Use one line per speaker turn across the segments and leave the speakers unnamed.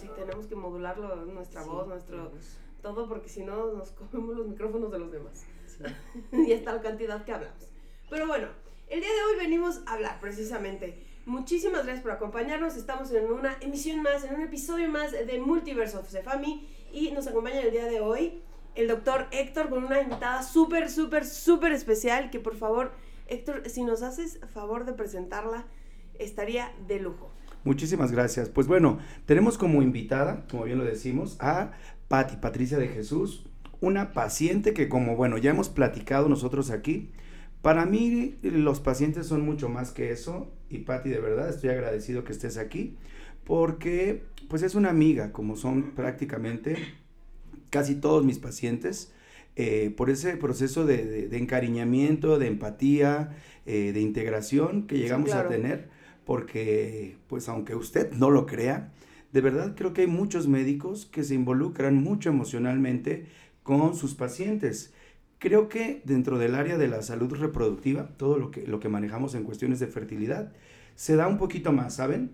sí, tenemos que modularlo, nuestra voz, nuestro... Todo porque si no nos comemos los micrófonos de los demás. y está la cantidad que hablamos. Pero bueno, el día de hoy venimos a hablar precisamente. Muchísimas gracias por acompañarnos. Estamos en una emisión más, en un episodio más de Multiverse of Sefami. Y nos acompaña el día de hoy el doctor Héctor con una invitada súper, súper, súper especial. Que por favor, Héctor, si nos haces favor de presentarla, estaría de lujo.
Muchísimas gracias. Pues bueno, tenemos como invitada, como bien lo decimos, a Patti, Patricia de Jesús, una paciente que como bueno, ya hemos platicado nosotros aquí, para mí los pacientes son mucho más que eso y Patti de verdad estoy agradecido que estés aquí porque pues es una amiga como son prácticamente casi todos mis pacientes eh, por ese proceso de, encariñamiento, de empatía, eh, de integración que llegamos a tener porque pues aunque usted no lo crea, de verdad creo que hay muchos médicos que se involucran mucho emocionalmente con sus pacientes. Creo que dentro del área de la salud reproductiva, todo lo que, lo que manejamos en cuestiones de fertilidad, se da un poquito más, ¿saben?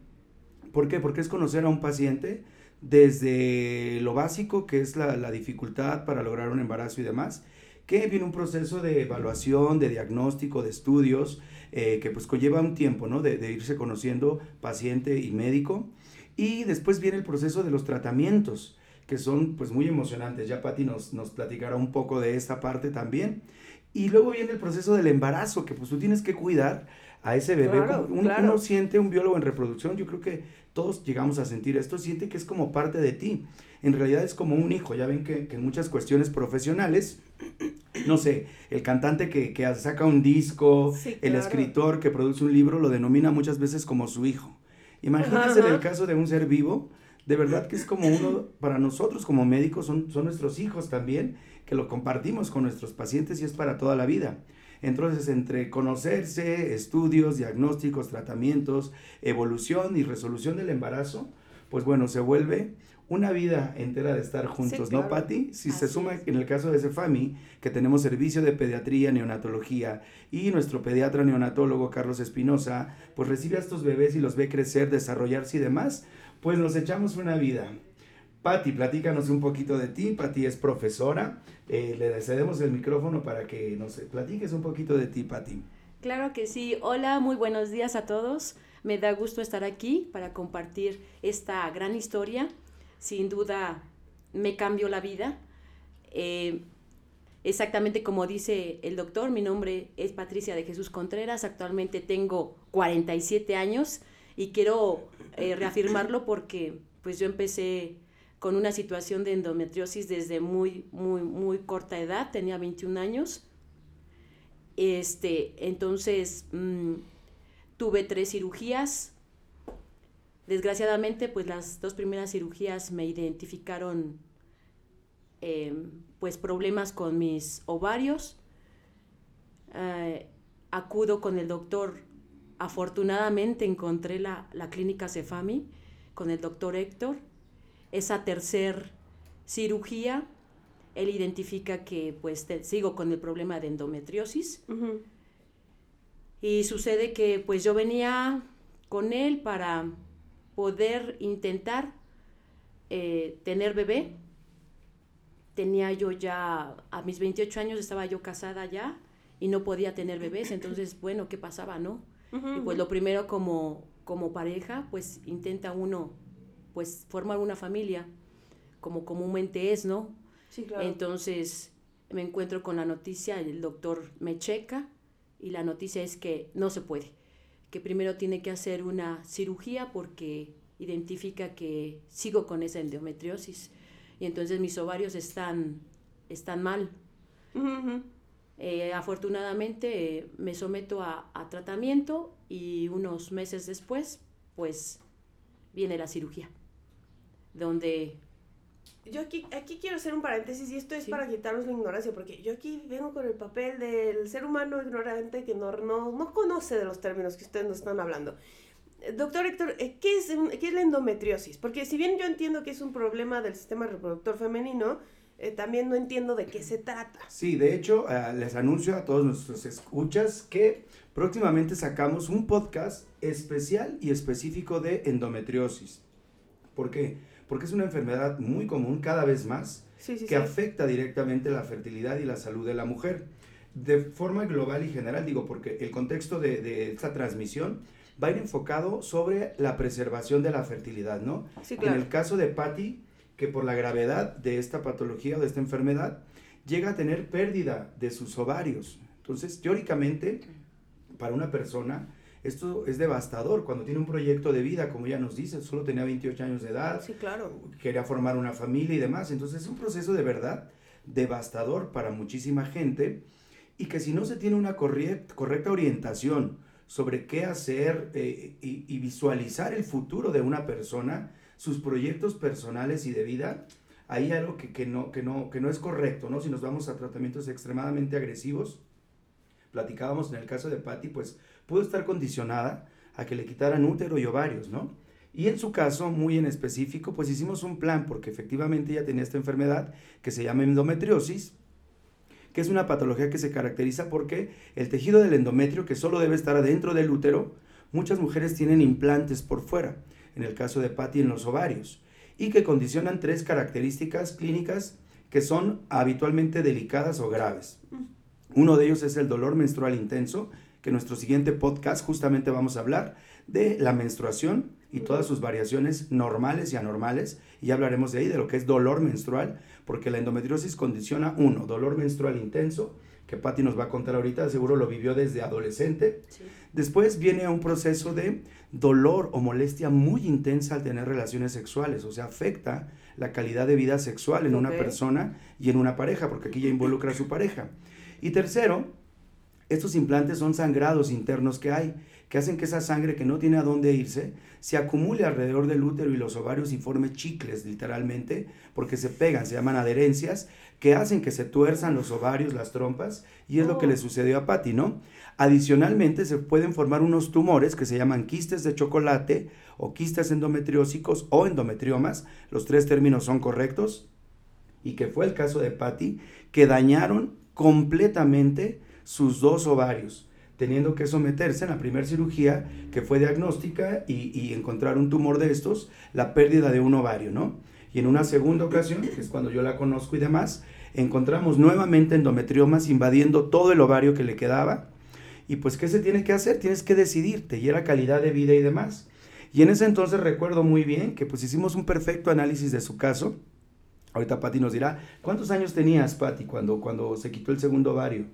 ¿Por qué? Porque es conocer a un paciente desde lo básico, que es la, dificultad para lograr un embarazo y demás, que viene un proceso de evaluación, de diagnóstico, de estudios, eh, que pues conlleva un tiempo, ¿no? De, irse conociendo paciente y médico. Y después viene el proceso de los tratamientos, que son pues muy emocionantes. Ya Patti nos, nos platicará un poco de esta parte también. Y luego viene el proceso del embarazo, que pues tú tienes que cuidar a ese bebé. uno, siente, un biólogo en reproducción, yo creo que todos llegamos a sentir esto, siente que es como parte de ti. En realidad es como un hijo. Ya ven que, que en muchas cuestiones profesionales no sé, el cantante que, saca un disco, el escritor que produce un libro, lo denomina muchas veces como su hijo. Imagínense en el caso de un ser vivo, de verdad que es como uno, para nosotros como médicos, son, son nuestros hijos también, que lo compartimos con nuestros pacientes y es para toda la vida. Entonces, entre conocerse, estudios, diagnósticos, tratamientos, evolución y resolución del embarazo, pues bueno, se vuelve una vida entera de estar juntos, ¿no, Patti? Si se suma en el caso de Cefami, que tenemos servicio de pediatría, neonatología y nuestro pediatra neonatólogo Carlos Espinosa, pues recibe a estos bebés y los ve crecer, desarrollarse y demás, pues nos echamos una vida. Patti, platícanos un poquito de ti. Patti es profesora. Eh, le cedemos el micrófono para que nos platiques un poquito de ti, Patti.
Claro que sí. Hola, muy buenos días a todos. Me da gusto estar aquí para compartir esta gran historia sin duda me cambió la vida. Eh, exactamente como dice el doctor, mi nombre es Patricia de Jesús Contreras, actualmente tengo 47 años y quiero eh, reafirmarlo porque pues yo empecé con una situación de endometriosis desde muy, muy, muy corta edad, tenía 21 años. Este, entonces mm, tuve tres cirugías, Desgraciadamente, pues las dos primeras cirugías me identificaron eh, pues problemas con mis ovarios. Eh, acudo con el doctor, afortunadamente encontré la, clínica Cefami con el doctor Héctor. Esa tercer cirugía, él identifica que pues sigo con el problema de endometriosis. Y sucede que pues yo venía con él para poder intentar eh, tener bebé. Tenía yo ya, a mis 28 años estaba yo casada ya y no podía tener bebés, entonces, bueno, ¿qué pasaba, no? Y pues lo primero como, como pareja, pues intenta uno, pues formar una familia, como comúnmente es, ¿no? Sí, claro. Entonces me encuentro con la noticia, el doctor me checa y la noticia es que no se puede que primero tiene que hacer una cirugía porque identifica que sigo con esa endometriosis y entonces mis ovarios están, están mal. Eh, afortunadamente eh, me someto a, tratamiento y unos meses después pues viene la cirugía donde
yo aquí, aquí quiero hacer un paréntesis y esto es para quitarnos la ignorancia, porque yo aquí vengo con el papel del ser humano ignorante que no, no, no conoce de los términos que ustedes nos están hablando. Eh, doctor Héctor, eh, ¿qué es, ¿qué es la endometriosis? Porque si bien yo entiendo que es un problema del sistema reproductor femenino, eh, también no entiendo de qué se trata.
Sí, de hecho, les anuncio a todos nuestros escuchas que próximamente sacamos un podcast especial y específico de endometriosis. ¿Por qué? Porque es una enfermedad muy común cada vez más
Sí, sí,
que
sí.
afecta directamente la fertilidad y la salud de la mujer. De forma global y general, digo, porque el contexto de, de esta transmisión va a ir enfocado sobre la preservación de la fertilidad, ¿no?
Claro.
En el caso de Patty, que por la gravedad de esta patología o de esta enfermedad, llega a tener pérdida de sus ovarios. Entonces, teóricamente, para una persona, esto es devastador cuando tiene un proyecto de vida, como ella nos dice, solo tenía 28 años de edad,
Sí, claro.
quería formar una familia y demás. Entonces es un proceso de verdad devastador para muchísima gente y que si no se tiene una correcta orientación sobre qué hacer eh, y, y visualizar el futuro de una persona, sus proyectos personales y de vida, hay algo que, que no, que, no, que no es correcto, ¿no? Si nos vamos a tratamientos extremadamente agresivos, platicábamos en el caso de Patty, pues pudo estar condicionada a que le quitaran útero y ovarios, ¿no? Y en su caso, muy en específico, pues hicimos un plan porque efectivamente ella tenía esta enfermedad que se llama endometriosis, que es una patología que se caracteriza porque el tejido del endometrio, que solo debe estar adentro del útero, muchas mujeres tienen implantes por fuera, en el caso de Patty en los ovarios, y que condicionan tres características clínicas que son habitualmente delicadas o graves. Uno de ellos es el dolor menstrual intenso, que en nuestro siguiente podcast justamente vamos a hablar de la menstruación y todas sus variaciones normales y anormales, y ya hablaremos de ahí, de lo que es dolor menstrual, porque la endometriosis condiciona, uno, dolor menstrual intenso, que Patti nos va a contar ahorita, seguro lo vivió desde adolescente.
Sí.
Después viene un proceso de dolor o molestia muy intensa al tener relaciones sexuales, o sea, afecta la calidad de vida sexual en una persona y en una pareja, porque aquí ya involucra a su pareja. Y tercero, estos implantes son sangrados internos que hay, que hacen que esa sangre que no tiene a dónde irse se acumule alrededor del útero y los ovarios y forme chicles, literalmente, porque se pegan, se llaman adherencias, que hacen que se tuerzan los ovarios, las trompas, y es lo que
Oh.
le sucedió a Patty, ¿no? Adicionalmente, se pueden formar unos tumores que se llaman quistes de chocolate o quistes endometriósicos o endometriomas, los tres términos son correctos, y que fue el caso de Patty, que dañaron completamente sus dos ovarios, teniendo que someterse en la primera cirugía que fue diagnóstica y, y encontrar un tumor de estos, la pérdida de un ovario, ¿no? Y en una segunda ocasión, que es cuando yo la conozco y demás, encontramos nuevamente endometriomas invadiendo todo el ovario que le quedaba. Y pues, ¿qué se tiene que hacer? Tienes que decidirte, y era calidad de vida y demás. Y en ese entonces recuerdo muy bien que pues hicimos un perfecto análisis de su caso. Ahorita Patti nos dirá, ¿cuántos años tenías, Patti, cuando, cuando se quitó el segundo ovario?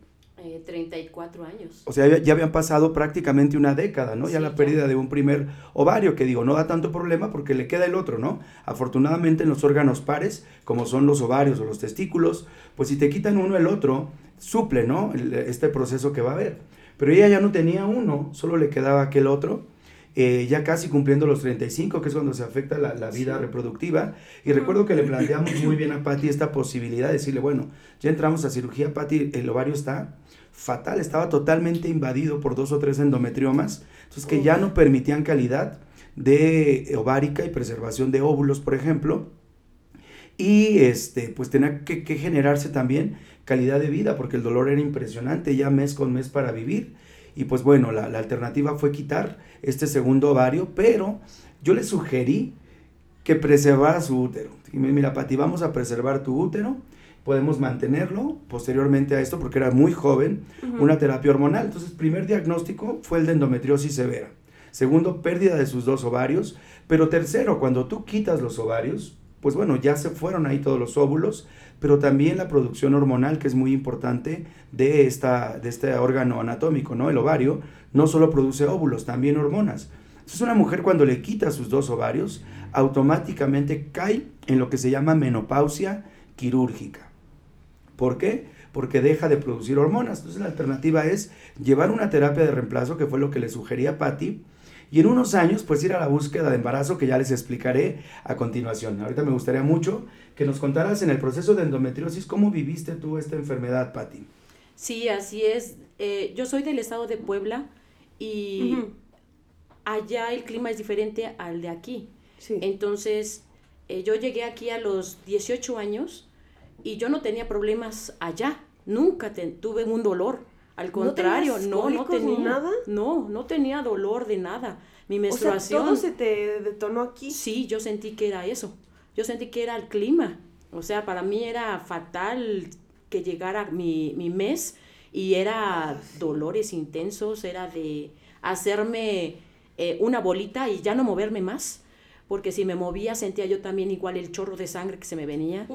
Eh, 34 años.
O sea, ya, habían pasado prácticamente una década, ¿no? Ya la
ya.
pérdida de un primer ovario, que digo, no da tanto problema porque le queda el otro, ¿no? Afortunadamente en los órganos pares, como son los ovarios o los testículos, pues si te quitan uno, el otro suple, ¿no? El- este proceso que va a haber. Pero ella ya no tenía uno, solo le quedaba aquel otro, eh, ya casi cumpliendo los 35, que es cuando se afecta la, la vida
Sí.
reproductiva. Y recuerdo que le planteamos muy bien a Patti esta posibilidad de decirle, bueno, ya entramos a cirugía, Patti, el ovario está fatal, estaba totalmente invadido por dos o tres endometriomas, entonces que ya no permitían calidad de ovárica y preservación de óvulos, por ejemplo. Y este, pues tenía que, que generarse también calidad de vida, porque el dolor era impresionante, ya mes con mes para vivir. Y pues bueno, la, la alternativa fue quitar este segundo ovario, pero yo le sugerí que preservara su útero. Y me- mira, Pati, vamos a preservar tu útero, podemos mantenerlo posteriormente a esto, porque era muy joven, una terapia hormonal. Entonces, primer diagnóstico fue el de endometriosis severa. Segundo, pérdida de sus dos ovarios. Pero tercero, cuando tú quitas los ovarios, pues bueno, ya se fueron ahí todos los óvulos, pero también la producción hormonal, que es muy importante de, esta, de este órgano anatómico, ¿no? El ovario no solo produce óvulos, también hormonas. Entonces una mujer cuando le quita sus dos ovarios, automáticamente cae en lo que se llama menopausia quirúrgica. ¿Por qué? Porque deja de producir hormonas. Entonces la alternativa es llevar una terapia de reemplazo, que fue lo que le sugería Patty, y en unos años pues ir a la búsqueda de embarazo, que ya les explicaré a continuación. Ahorita me gustaría mucho que nos contaras en el proceso de endometriosis cómo viviste tú esta enfermedad, Patty.
Sí, así es. Eh, yo soy del estado de Puebla y allá el clima es diferente al de aquí.
Sí.
Entonces, eh, yo llegué aquí a los 18 años y yo no tenía problemas allá. Nunca te- tuve un dolor. Al
¿No
contrario, no, no
ni
tenía.
nada?
No, no tenía dolor de nada. Mi
o sea,
menstruación.
todo se te detonó aquí.
Sí, yo sentí que era eso. Yo sentí que era el clima. O sea, para mí era fatal que llegara mi, mi mes y era dolores intensos, era de hacerme eh, una bolita y ya no moverme más, porque si me movía sentía yo también igual el chorro de sangre que se me venía.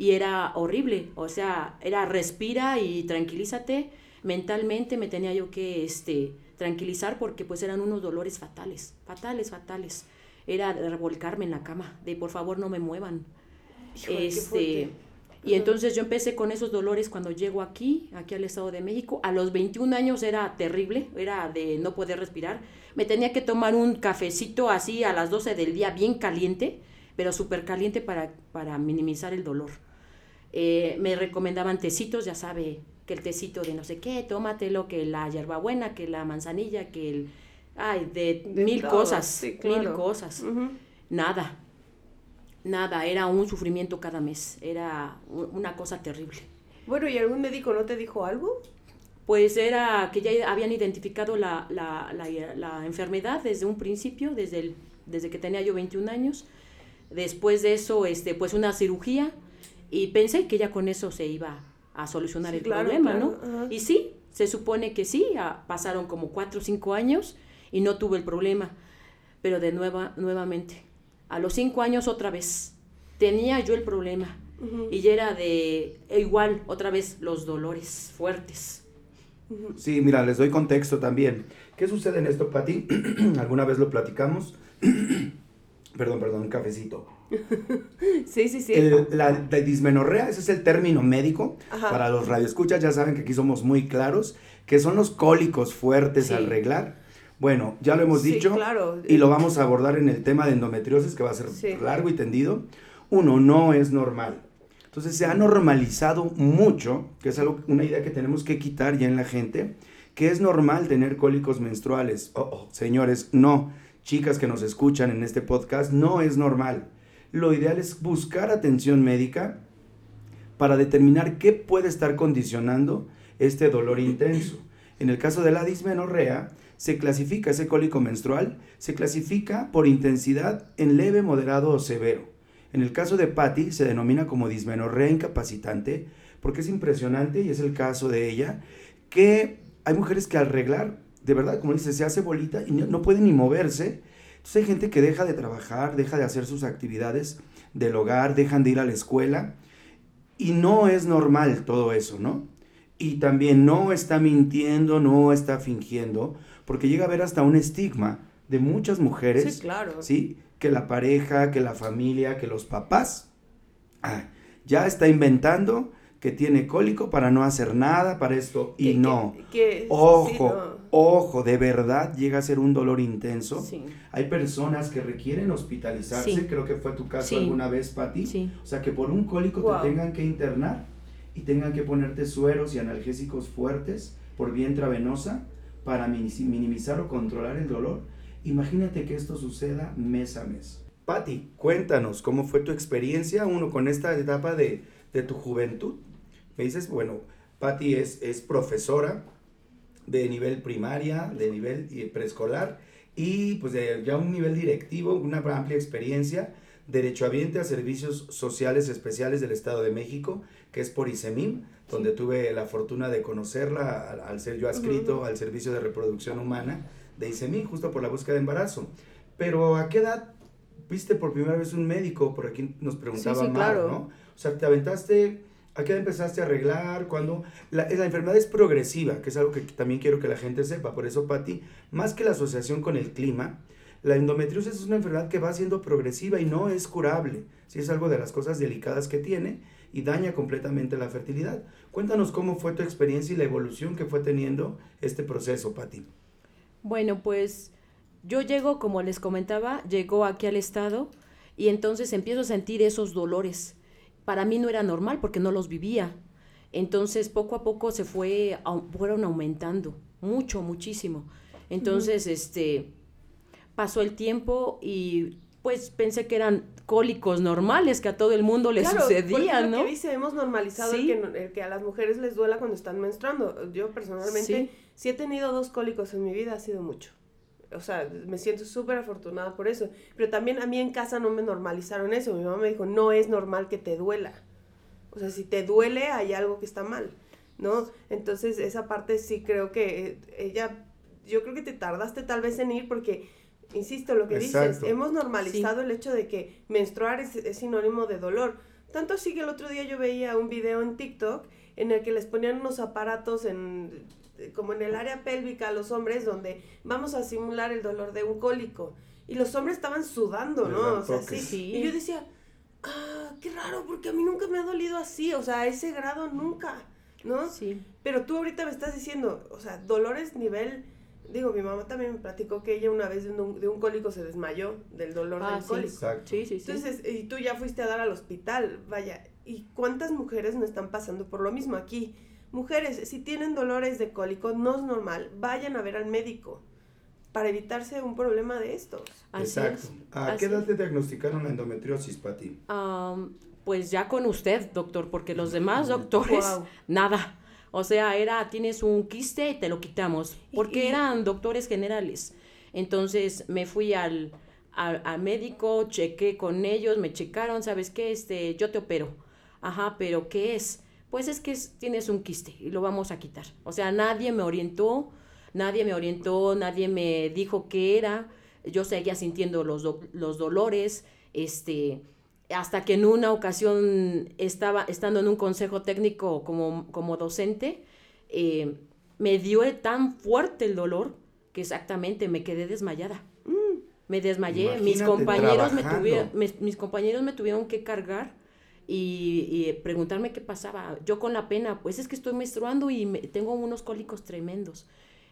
Y era horrible, o sea, era respira y tranquilízate. Mentalmente me tenía yo que este, tranquilizar porque pues eran unos dolores fatales, fatales, fatales. Era revolcarme en la cama, de por favor no me muevan. este, y entonces yo empecé con esos dolores cuando llego aquí, aquí al Estado de México. A los 21 años era terrible, era de no poder respirar. Me tenía que tomar un cafecito así a las 12 del día, bien caliente, pero súper caliente para, para minimizar el dolor. Eh, me recomendaban tecitos, ya sabe, que el tecito de no sé qué, tómatelo, que la hierbabuena, que la manzanilla, que el... Ay, de, mil cosas, mil cosas. Nada, nada, era un sufrimiento cada mes, era una cosa terrible.
Bueno, ¿y algún médico no te dijo algo?
Pues era que ya habían identificado la, la, la, enfermedad desde un principio, desde, el, desde que tenía yo 21 años. Después de eso, este, pues una cirugía y pensé que ya con eso se iba a solucionar el problema, ¿no? Y sí, se supone que sí, pasaron como 4 o 5 años y no tuve el problema, pero de nueva, nuevamente a los cinco años otra vez. Tenía yo el problema. Y ya era de igual, otra vez, los dolores fuertes.
Sí, mira, les doy contexto también. ¿Qué sucede en esto, Pati? ¿Alguna vez lo platicamos? perdón, perdón, un cafecito.
sí, sí, sí.
la, dismenorrea, ese es el término médico. Para los radioescuchas, ya saben que aquí somos muy claros, que son los cólicos fuertes al reglar bueno, ya lo hemos dicho y lo vamos a abordar en el tema de endometriosis que va a ser largo y tendido. Uno, no es normal. Entonces se ha normalizado mucho, que es algo, una idea que tenemos que quitar ya en la gente, que es normal tener cólicos menstruales. Oh, oh, señores, no. Chicas que nos escuchan en este podcast, no es normal. Lo ideal es buscar atención médica para determinar qué puede estar condicionando este dolor intenso. En el caso de la dismenorrea, se clasifica ese cólico menstrual, se clasifica por intensidad en leve, moderado o severo. En el caso de Patty se denomina como dismenorrea incapacitante porque es impresionante y es el caso de ella que hay mujeres que al arreglar, de verdad, como dice, se hace bolita y no, no pueden ni moverse. Entonces hay gente que deja de trabajar, deja de hacer sus actividades del hogar, dejan de ir a la escuela y no es normal todo eso, ¿no? Y también no está mintiendo, no está fingiendo, porque llega a haber hasta un estigma de muchas mujeres,
sí, claro.
¿sí? que la pareja, que la familia, que los papás, ah, ya está inventando que tiene cólico para no hacer nada para esto y no. ojo, ojo, de verdad llega a ser un dolor intenso. Hay personas que requieren hospitalizarse, creo que fue tu caso alguna vez, Pati. O sea, que por un cólico te tengan que internar y tengan que ponerte sueros y analgésicos fuertes por vía intravenosa para minimizar o controlar el dolor. Imagínate que esto suceda mes a mes. Patti, cuéntanos cómo fue tu experiencia, uno, con esta etapa de, tu juventud. Me dices, bueno, Patti es, es profesora de nivel primaria, de nivel eh, preescolar y pues de ya un nivel directivo, una amplia experiencia, derechohabiente a servicios sociales especiales del Estado de México, que es por ISEMIM, donde tuve la fortuna de conocerla al, ser yo adscrito al servicio de reproducción humana de ISEMI, justo por la búsqueda de embarazo. Pero ¿a qué edad viste por primera vez un médico? Por aquí nos preguntaba sí, claro. ¿no? O sea, te aventaste, ¿a qué empezaste a arreglar? Cuando la, la, enfermedad es progresiva, que es algo que también quiero que la gente sepa. Por eso, Patti, más que la asociación con el clima, la endometriosis es una enfermedad que va siendo progresiva y no es curable. Sí, es algo de las cosas delicadas que tiene y daña completamente la fertilidad. Cuéntanos cómo fue tu experiencia y la evolución que fue teniendo este proceso, Pati.
Bueno, pues yo llego, como les comentaba, llegó aquí al estado y entonces empiezo a sentir esos dolores. Para mí no era normal porque no los vivía. Entonces poco a poco se fue, fueron aumentando, mucho, muchísimo. Entonces, este, pasó el tiempo y pues pensé que eran cólicos normales que a todo el mundo le sucedían, ¿no?
Que dice, hemos normalizado el, que, a las mujeres les duela cuando están menstruando. Yo personalmente, si he tenido dos cólicos en mi vida, ha sido mucho. O sea, me siento súper afortunada por eso. Pero también a mí en casa no me normalizaron eso. Mi mamá me dijo, no es normal que te duela. O sea, si te duele, hay algo que está mal, ¿no? Entonces, esa parte sí creo que eh, ella, yo creo que te tardaste tal vez en ir porque, insisto, lo que dices, hemos normalizado el hecho de que menstruar es, es sinónimo de dolor. Tanto así que el otro día yo veía un video en TikTok en el que les ponían unos aparatos en como en el área pélvica a los hombres donde vamos a simular el dolor de un cólico y los hombres estaban sudando, ¿no? O sea, sí. Y yo decía, ah, qué raro, porque a mí nunca me ha dolido así, o sea, a ese grado nunca, ¿no? Sí. Pero tú ahorita me estás diciendo, o sea, dolores nivel, digo, mi mamá también me platicó que ella una vez de un, de un cólico se desmayó del dolor ah, del cólico. Sí, sí, sí. Entonces, y tú ya fuiste a dar al hospital, vaya, ¿y cuántas mujeres no están pasando por lo mismo aquí? Mujeres, si tienen dolores de cólico, no es normal, vayan a ver al médico para evitarse un problema de estos.
Exacto. ¿A qué edad te diagnosticaron la endometriosis, Pati?
pues ya con usted, doctor, porque los demás doctores, nada. O sea, era, tienes un quiste y te lo quitamos, porque eran doctores generales. Entonces me fui al, al, médico, chequé con ellos, me checaron, ¿sabes qué? Este, yo te opero. Ajá, pero ¿qué es? Pues es que tienes un quiste y lo vamos a quitar. O sea, nadie me orientó, nadie me orientó, nadie me dijo qué era. Yo seguía sintiendo los, los dolores, este, hasta que en una ocasión estaba estando en un consejo técnico como, como docente, eh, me dio tan fuerte el dolor que exactamente me quedé desmayada. Mm. Me desmayé, mis compañeros me, tuvieron, mis compañeros me tuvieron que cargar y, preguntarme qué pasaba. Yo con la pena, pues es que estoy menstruando y tengo unos cólicos tremendos.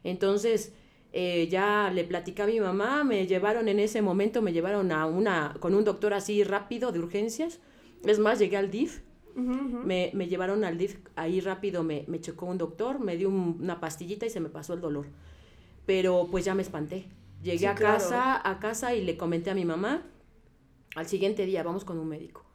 Entonces, eh, ya le platicé a mi mamá, me llevaron en ese momento, me llevaron a una, con un doctor así rápido de urgencias. Es más, llegué al DIF, Me, me, llevaron al DIF, ahí rápido me, me checó un doctor, me dio una pastillita y se me pasó el dolor. Pero pues ya me espanté. Llegué a casa, a casa y le comenté a mi mamá. Al siguiente día, vamos con un médico.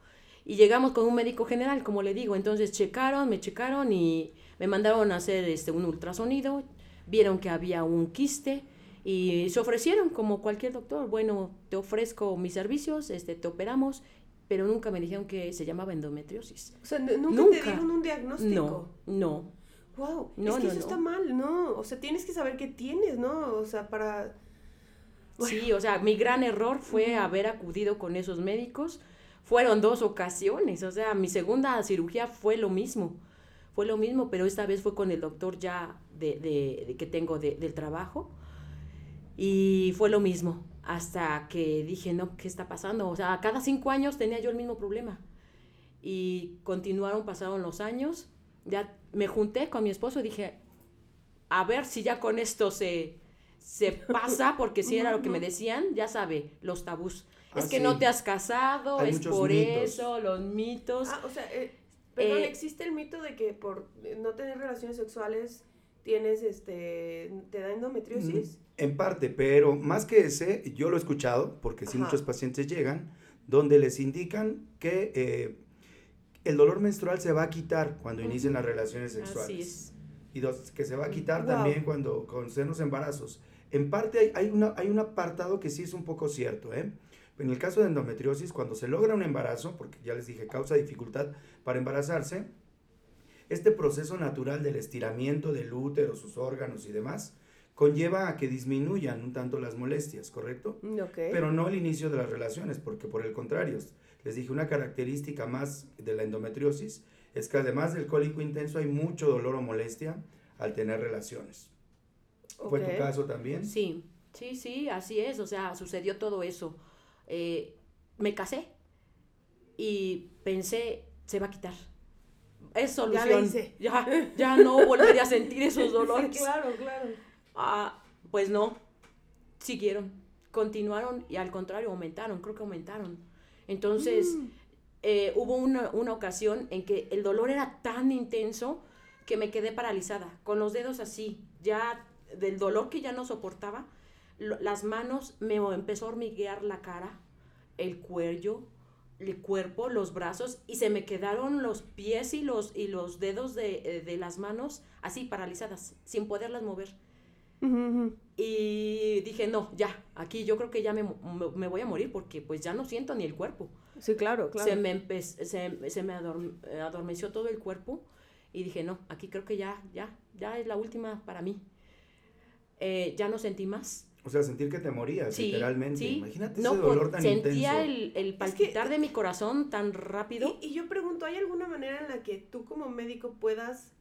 Y llegamos con un médico general, como le digo. Entonces checaron, me checaron y me mandaron a hacer este, un ultrasonido. Vieron que había un quiste y se ofrecieron como cualquier doctor. Bueno, te ofrezco mis servicios, este, te operamos, pero nunca me dijeron que se llamaba endometriosis.
O sea, nunca, te dieron un diagnóstico.
No, no.
Wow, no, es que eso está mal, ¿no? O sea, tienes que saber qué tienes, ¿no? O sea, para...
Sí, o sea, mi gran error fue haber acudido con esos médicos fueron dos ocasiones, o sea, mi segunda cirugía fue lo mismo, fue lo mismo, pero esta vez fue con el doctor ya de, de, que tengo del trabajo y fue lo mismo, hasta que dije, no, ¿qué está pasando? O sea, cada cinco años tenía yo el mismo problema y continuaron, pasaron los años, ya me junté con mi esposo y dije, a ver si ya con esto se, se pasa, porque si era lo que me decían, ya sabe, los tabús es ah, que no te has casado, es por eso, los mitos.
Ah, o sea, eh, perdón, eh, existe el mito de que por no tener relaciones sexuales tienes, este, te da endometriosis.
Mm, en parte, pero más que ese, yo lo he escuchado, porque si muchos pacientes llegan, donde les indican que eh, el dolor menstrual se va a quitar cuando inicien las relaciones sexuales. Así es. Y dos, que se va a quitar también cuando con los embarazos. En parte hay, hay, una, hay un apartado que sí es un poco cierto, ¿eh? En el caso de endometriosis, cuando se logra un embarazo, porque ya les dije, causa dificultad para embarazarse, este proceso natural del estiramiento del útero, sus órganos y demás, conlleva a que disminuyan un tanto las molestias, ¿correcto? Pero no el inicio de las relaciones, porque por el contrario, les dije, una característica más de la endometriosis es que además del cólico intenso hay mucho dolor o molestia al tener relaciones. ¿Fue tu caso también?
Sí, sí, sí, así es, o sea, sucedió todo eso. Eh, me casé y pensé, se va a quitar. Es solución. Ya, ya, no volvería a sentir esos dolores.
claro, claro.
Ah, pues no, siguieron, continuaron y al contrario aumentaron, creo que aumentaron. Entonces, mm. eh, hubo una, una ocasión en que el dolor era tan intenso que me quedé paralizada, con los dedos así, ya del dolor que ya no soportaba, las manos me empezó a hormiguear la cara, el cuello, el cuerpo, los brazos y se me quedaron los pies y los, y los dedos de, eh, las manos así paralizadas, sin poderlas mover. Y dije, no, ya, aquí yo creo que ya me, me, voy a morir porque pues ya no siento ni el cuerpo.
Sí, claro, claro.
Se me, se, se, me adormeció todo el cuerpo y dije, no, aquí creo que ya, ya, ya es la última para mí. Eh, ya no sentí más.
O sea, sentir que te morías, literalmente. Imagínate ese
dolor tan intenso. Sentía el, el palpitar de mi corazón tan rápido.
Y, yo pregunto, ¿hay alguna manera en la que tú como médico puedas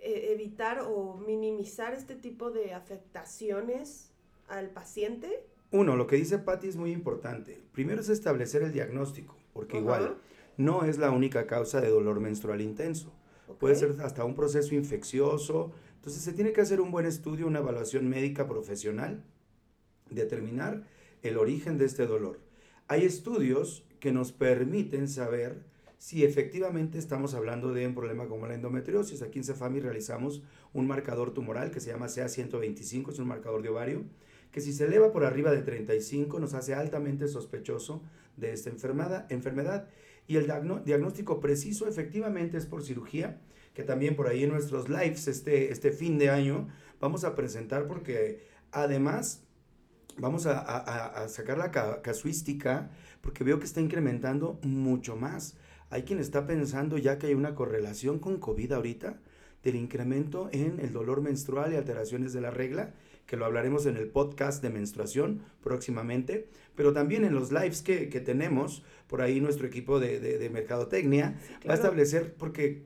eh, evitar o minimizar este tipo de afectaciones al paciente?
Uno, lo que dice Patti es muy importante. Primero es establecer el diagnóstico, porque igual no es la única causa de dolor menstrual intenso. Puede ser hasta un proceso infeccioso. Entonces se tiene que hacer un buen estudio, una evaluación médica profesional determinar el origen de este dolor. Hay estudios que nos permiten saber si efectivamente estamos hablando de un problema como la endometriosis. Aquí en Cefami realizamos un marcador tumoral que se llama CA125, es un marcador de ovario, que si se eleva por arriba de 35 nos hace altamente sospechoso de esta enfermedad. Y el diagnóstico preciso efectivamente es por cirugía, que también por ahí en nuestros lives este, este fin de año vamos a presentar porque además vamos a, sacar la casuística porque veo que está incrementando mucho más. Hay quien está pensando ya que hay una correlación con COVID ahorita del incremento en el dolor menstrual y alteraciones de la regla, que lo hablaremos en el podcast de menstruación próximamente, pero también en los lives que, tenemos, por ahí nuestro equipo de, mercadotecnia va a establecer, porque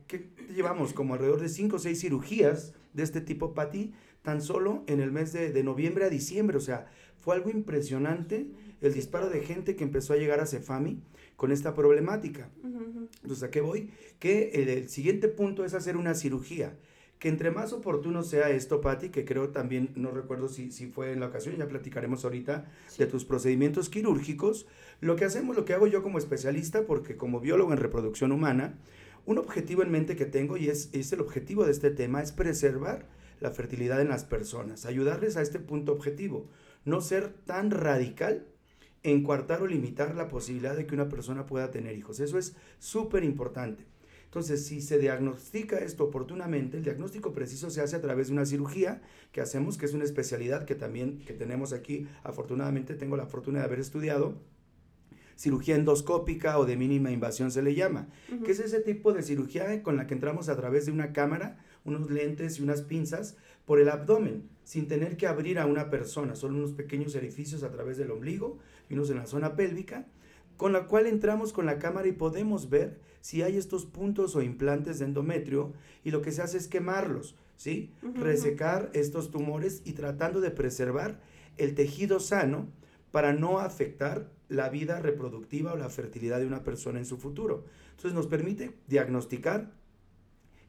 llevamos como alrededor de 5 o 6 cirugías de este tipo, Pati, tan solo en el mes de, de noviembre a diciembre, o sea, fue algo impresionante el disparo de gente que empezó a llegar a Cefami con esta problemática. Entonces, ¿a qué voy? Que el, siguiente punto es hacer una cirugía. Que entre más oportuno sea esto, Patti, que creo también, no recuerdo si, si fue en la ocasión, ya platicaremos ahorita de tus procedimientos quirúrgicos, lo que hacemos, lo que hago yo como especialista, porque como biólogo en reproducción humana, un objetivo en mente que tengo, y es, es el objetivo de este tema, es preservar la fertilidad en las personas, ayudarles a este punto objetivo no ser tan radical en coartar o limitar la posibilidad de que una persona pueda tener hijos. Eso es súper importante. Entonces, si se diagnostica esto oportunamente, el diagnóstico preciso se hace a través de una cirugía que hacemos, que es una especialidad que también que tenemos aquí. Afortunadamente tengo la fortuna de haber estudiado cirugía endoscópica o de mínima invasión se le llama, que es ese tipo de cirugía con la que entramos a través de una cámara, unos lentes y unas pinzas por el abdomen, sin tener que abrir a una persona, son unos pequeños orificios a través del ombligo y unos en la zona pélvica, con la cual entramos con la cámara y podemos ver si hay estos puntos o implantes de endometrio y lo que se hace es quemarlos, ¿sí? Resecar estos tumores y tratando de preservar el tejido sano para no afectar la vida reproductiva o la fertilidad de una persona en su futuro. Entonces nos permite diagnosticar,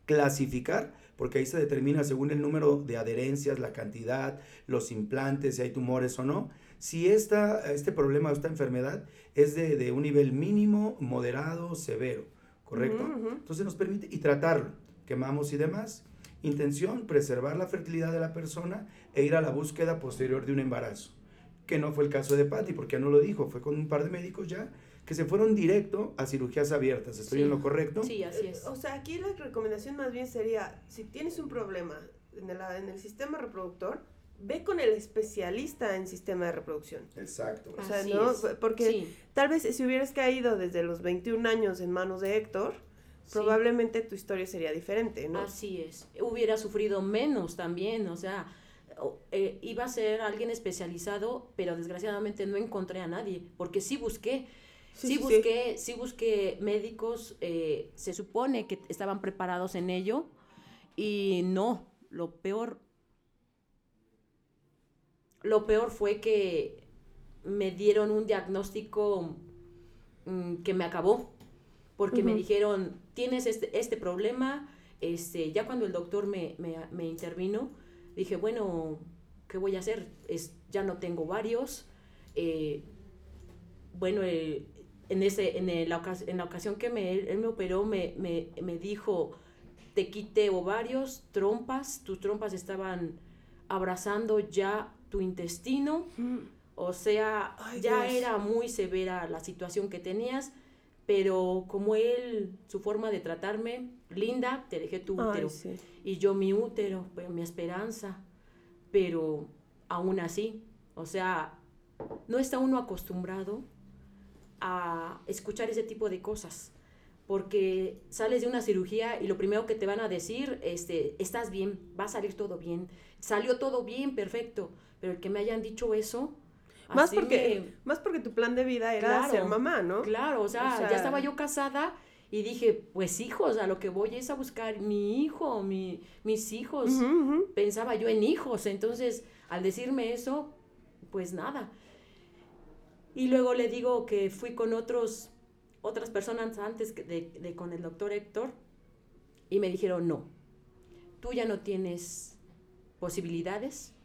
clasificar, porque ahí se determina según el número de adherencias, la cantidad, los implantes, si hay tumores o no, si esta, este problema esta enfermedad es de, un nivel mínimo, moderado, severo, ¿correcto? Entonces nos permite, y tratarlo, quemamos y demás. Intención, preservar la fertilidad de la persona e ir a la búsqueda posterior de un embarazo que no fue el caso de Patty, porque no lo dijo, fue con un par de médicos ya que se fueron directo a cirugías abiertas. ¿Estoy en lo correcto?
Sí, así es.
O sea, aquí la recomendación más bien sería, si tienes un problema en el, en el sistema reproductor, ve con el especialista en sistema de reproducción.
Exacto.
O sea, ¿no? Porque tal vez si hubieras caído desde los 21 años en manos de Héctor, probablemente tu historia sería diferente, ¿no?
Así es. Hubiera sufrido menos también, o sea, eh, iba a ser alguien especializado, pero desgraciadamente no encontré a nadie, porque sí busqué. Sí, busqué, sí. busqué médicos, eh, se supone que estaban preparados en ello y no, lo peor, lo peor fue que me dieron un diagnóstico mm, que me acabó, porque me dijeron, tienes este, este problema, este, ya cuando el doctor me, me, me intervino, dije, bueno, ¿qué voy a hacer? Es, ya no tengo varios. Eh, bueno, eh, en, ese, en, la en la ocasión que me, él me operó, me, me, me dijo, te quité ovarios, trompas, tus trompas estaban abrazando ya tu intestino, mm. o sea, ya era muy severa la situación que tenías, pero como él, su forma de tratarme, linda, te dejé tu útero. Y yo mi útero, pues, mi esperanza. Pero aún así. O sea, no está uno acostumbrado a escuchar ese tipo de cosas. Porque sales de una cirugía y lo primero que te van a decir, este, estás bien, va a salir todo bien, salió todo bien, perfecto. Pero el que me hayan dicho eso,
más porque, más porque tu plan de vida era ser mamá, ¿no?
Claro, o sea, ya estaba yo casada y dije, pues hijos, a lo que voy es a buscar mi hijo, mi, mis hijos. Pensaba yo en hijos, entonces al decirme eso, pues nada. Y luego le digo que fui con otros, otras personas antes de, de con el doctor Héctor y me dijeron, no, tú ya no tienes posibilidades,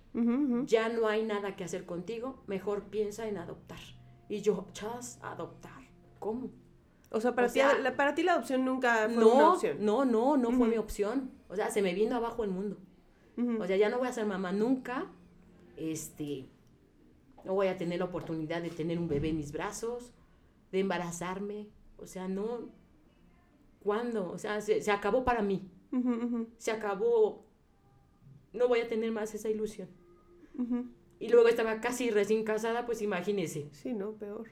ya no hay nada que hacer contigo, mejor piensa en adoptar. Y yo, chas, adoptar, ¿cómo?
O sea, para, ti, la, para ti la adopción nunca fue una opción.
No, no, no fue mi opción. O sea, se me vino abajo el mundo. O sea, ya no voy a ser mamá nunca. Este, no voy a tener la oportunidad de tener un bebé en mis brazos, de embarazarme. O sea, no. ¿Cuándo? O sea, se, acabó para mí. Se acabó. No voy a tener más esa ilusión. Y luego estaba casi recién casada, pues imagínese.
Sí, no, peor.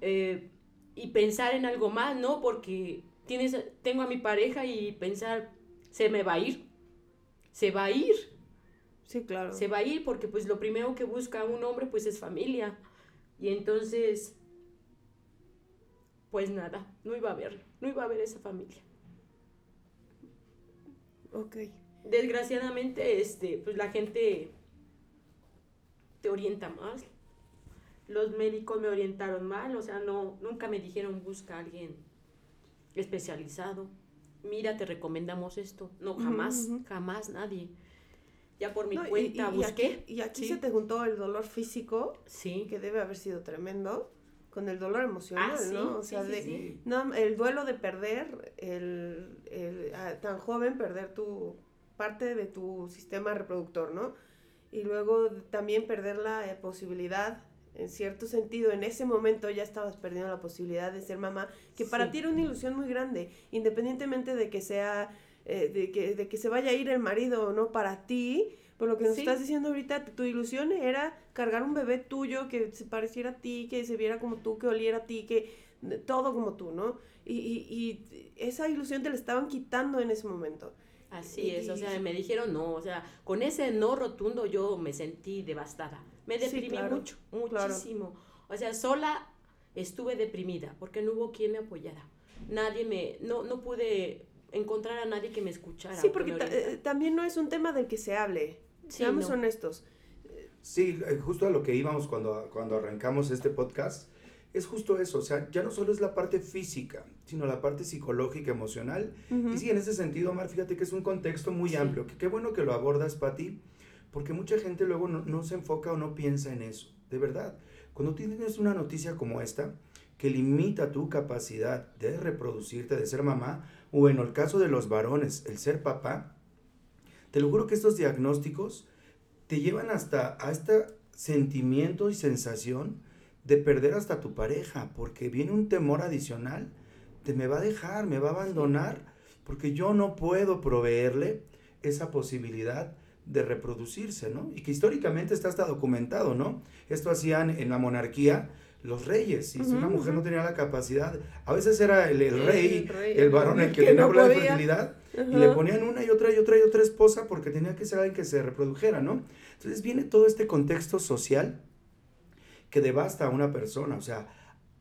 eh, y pensar en algo más, ¿no? Porque tienes, tengo a mi pareja y pensar, se me va a ir, se va a ir.
Sí, claro.
Se va a ir porque pues lo primero que busca un hombre pues es familia. Y entonces, pues nada, no iba a haber, no iba a haber esa familia.
Ok.
Desgraciadamente, este, pues la gente te orienta más, los médicos me orientaron mal, o sea, no, nunca me dijeron busca a alguien especializado. Mira, te recomendamos esto. No, jamás, jamás nadie. Ya por mi cuenta busqué.
Y aquí, se te juntó el dolor físico, sí. que debe haber sido tremendo, con el dolor emocional, ah, ¿no? O sea, de, no, el duelo de perder, el, el tan joven, perder tu parte de tu sistema reproductor, ¿no? Y luego también perder la eh, posibilidad en cierto sentido, en ese momento ya estabas perdiendo la posibilidad de ser mamá, que para ti era una ilusión muy grande, independientemente de que sea, eh, de, que, de que se vaya a ir el marido o no para ti, por lo que nos estás diciendo ahorita, tu ilusión era cargar un bebé tuyo que se pareciera a ti, que se viera como tú, que oliera a ti, que todo como tú, ¿no? Y, y, esa ilusión te la estaban quitando en ese momento.
Así es, o sea, me dijeron no, o sea, con ese no rotundo yo me sentí devastada. Me deprimí mucho, muchísimo. O sea, sola estuve deprimida porque no hubo quien me apoyara. Nadie me, no, no pude encontrar a nadie que me escuchara.
Sí, porque eh, también no es un tema del que se hable. Seamos honestos.
Sí, eh, justo a lo que íbamos cuando, cuando arrancamos este podcast, es justo eso, o sea, ya no solo es la parte física, sino la parte psicológica, emocional. Y sí, en ese sentido, Omar, fíjate que es un contexto muy amplio, que qué bueno que lo abordas, Pati, porque mucha gente luego no, se enfoca o no piensa en eso. De verdad, cuando tienes una noticia como esta, que limita tu capacidad de reproducirte, de ser mamá, o en el caso de los varones, el ser papá, te lo juro que estos diagnósticos te llevan hasta a este sentimiento y sensación de perder hasta tu pareja, porque viene un temor adicional de me va a dejar, me va a abandonar, porque yo no puedo proveerle esa posibilidad de reproducirse, ¿no? Y que históricamente está hasta documentado, ¿no? Esto hacían en la monarquía los reyes, y si una mujer no tenía la capacidad, a veces era el, rey, el, varón el que, tenía no de fertilidad, y le ponían una y otra y otra y otra esposa porque tenía que ser alguien que se reprodujera, ¿no? Entonces viene todo este contexto social que devasta a una persona, o sea,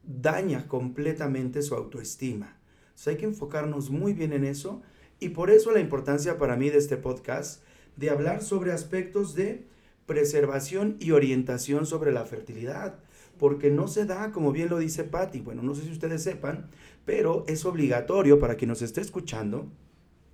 daña completamente su autoestima. Entonces hay que enfocarnos muy bien en eso, y por eso la importancia para mí de este podcast, de hablar sobre aspectos de preservación y orientación sobre la fertilidad, porque no se da, como bien lo dice Patti, bueno, no sé si ustedes sepan, pero es obligatorio para quien nos esté escuchando,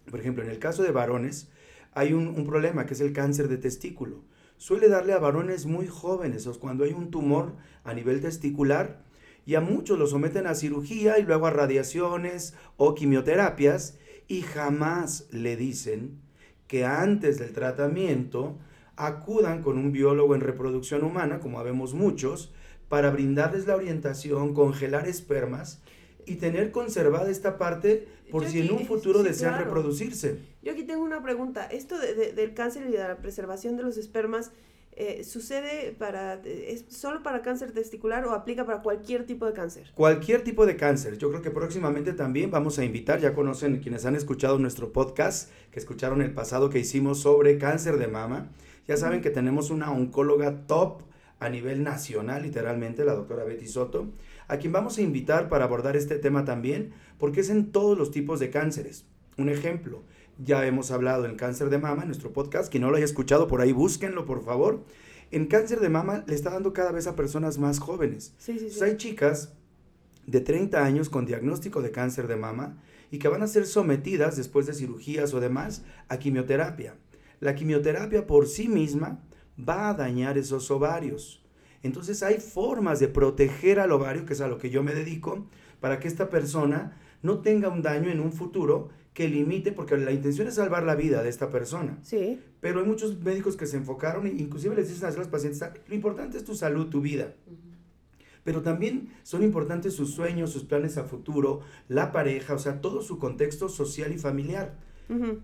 por ejemplo, en el caso de varones, hay un, problema que es el cáncer de testículo. Suele darle a varones muy jóvenes, o cuando hay un tumor a nivel testicular, y a muchos lo someten a cirugía y luego a radiaciones o quimioterapias, y jamás le dicen que antes del tratamiento acudan con un biólogo en reproducción humana, como habemos muchos, para brindarles la orientación, congelar espermas y tener conservada esta parte por si en un futuro desean reproducirse.
Yo aquí tengo una pregunta. Esto de, del cáncer y de la preservación de los espermas, eh, ¿sucede para, es solo para cáncer testicular o aplica para cualquier tipo de cáncer?
Cualquier tipo de cáncer. Yo creo que próximamente también vamos a invitar, ya conocen quienes han escuchado nuestro podcast, que escucharon el pasado que hicimos sobre cáncer de mama. Ya saben que tenemos una oncóloga top a nivel nacional, literalmente, la doctora Betty Soto, a quien vamos a invitar para abordar este tema también, porque es en todos los tipos de cánceres. Un ejemplo, ya hemos hablado del cáncer de mama en nuestro podcast, quien no lo haya escuchado por ahí, búsquenlo por favor. En cáncer de mama le está dando cada vez a personas más jóvenes.
Sí, sí, sí.
hay chicas de 30 años con diagnóstico de cáncer de mama y que van a ser sometidas después de cirugías o demás a quimioterapia. La quimioterapia por sí misma va a dañar esos ovarios. Entonces hay formas de proteger al ovario, que es a lo que yo me dedico, para que esta persona no tenga un daño en un futuro que limite, porque la intención es salvar la vida de esta persona.
Sí.
Pero hay muchos médicos que se enfocaron, e inclusive les dicen a los pacientes, lo importante es tu salud, tu vida. Pero también son importantes sus sueños, sus planes a futuro, la pareja, o sea, todo su contexto social y familiar.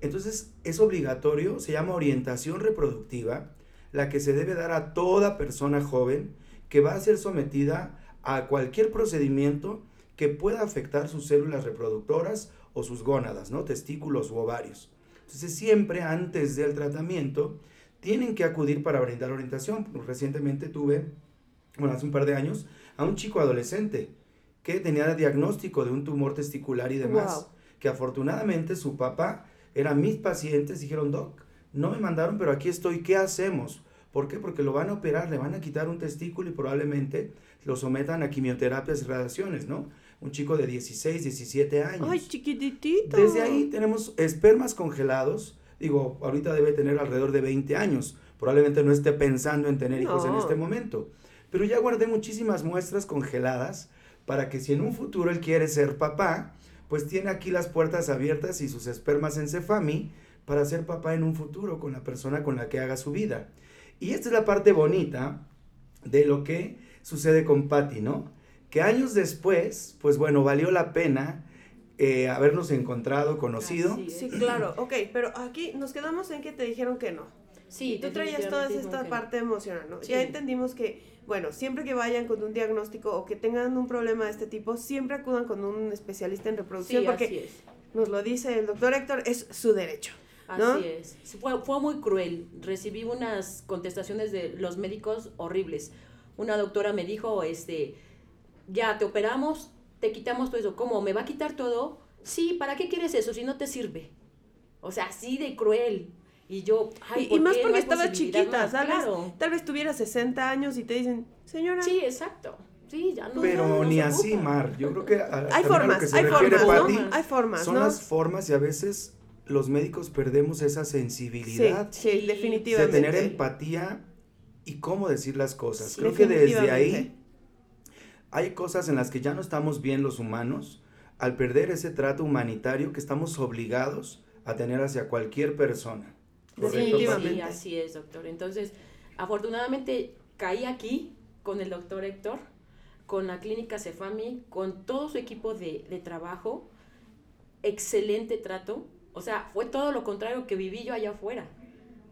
Entonces es obligatorio, se llama orientación reproductiva, la que se debe dar a toda persona joven que va a ser sometida a cualquier procedimiento que pueda afectar sus células reproductoras o sus gónadas, ¿no? Testículos u ovarios. Entonces siempre antes del tratamiento tienen que acudir para brindar orientación. Recientemente tuve, bueno, hace un par de años, a un chico adolescente que tenía el diagnóstico de un tumor testicular y demás, que afortunadamente su papá era mis pacientes, dijeron, doc, no me mandaron, pero aquí estoy, ¿qué hacemos? ¿Por qué? Porque lo van a operar, le van a quitar un testículo y probablemente lo sometan a quimioterapias y radiaciones, ¿no? Un chico de 16, 17 años.
¡Ay, chiquitito!
Desde ahí tenemos espermas congelados. Digo, ahorita debe tener alrededor de 20 años. Probablemente no esté pensando en tener hijos en este momento. Pero ya guardé muchísimas muestras congeladas para que si en un futuro él quiere ser papá, pues tiene aquí las puertas abiertas y sus espermas en Cefami para ser papá en un futuro con la persona con la que haga su vida. Y esta es la parte bonita de lo que sucede con Patty, ¿no? Que años después, pues bueno, valió la pena eh, habernos encontrado, conocido.
Sí, claro, ok, pero aquí nos quedamos en que te dijeron que no. Sí, tú traías toda esta parte emocional, ¿no? Ya entendimos que, bueno, siempre que vayan con un diagnóstico o que tengan un problema de este tipo, siempre acudan con un especialista en reproducción porque nos lo dice el doctor Héctor, es su derecho.
Así es. Fue, fue muy cruel. Recibí unas contestaciones de los médicos horribles. Una doctora me dijo, este, ya te operamos, te quitamos todo eso. ¿Cómo? ¿Me va a quitar todo? Sí, ¿para qué quieres eso si no te sirve? O sea, así de cruel. Y yo,
ay, y, más porque estaba chiquita, ¿sabes? Tal vez tuviera 60 años y te dicen, señora.
Sí, exacto. Sí, ya no.
Pero ni así, Mar. Yo creo que.
hay, formas, hay formas, hay formas,
Son las formas y a veces los médicos perdemos esa sensibilidad.
Sí, definitivamente.
De tener empatía y cómo decir las cosas. Creo que desde ahí hay cosas en las que ya no estamos bien los humanos al perder ese trato humanitario que estamos obligados a tener hacia cualquier persona.
Definitivamente. Sí, así es, doctor. Entonces, afortunadamente caí aquí con el doctor Héctor, con la clínica Cefami, con todo su equipo de, de trabajo. Excelente trato o sea, fue todo lo contrario que viví yo allá afuera.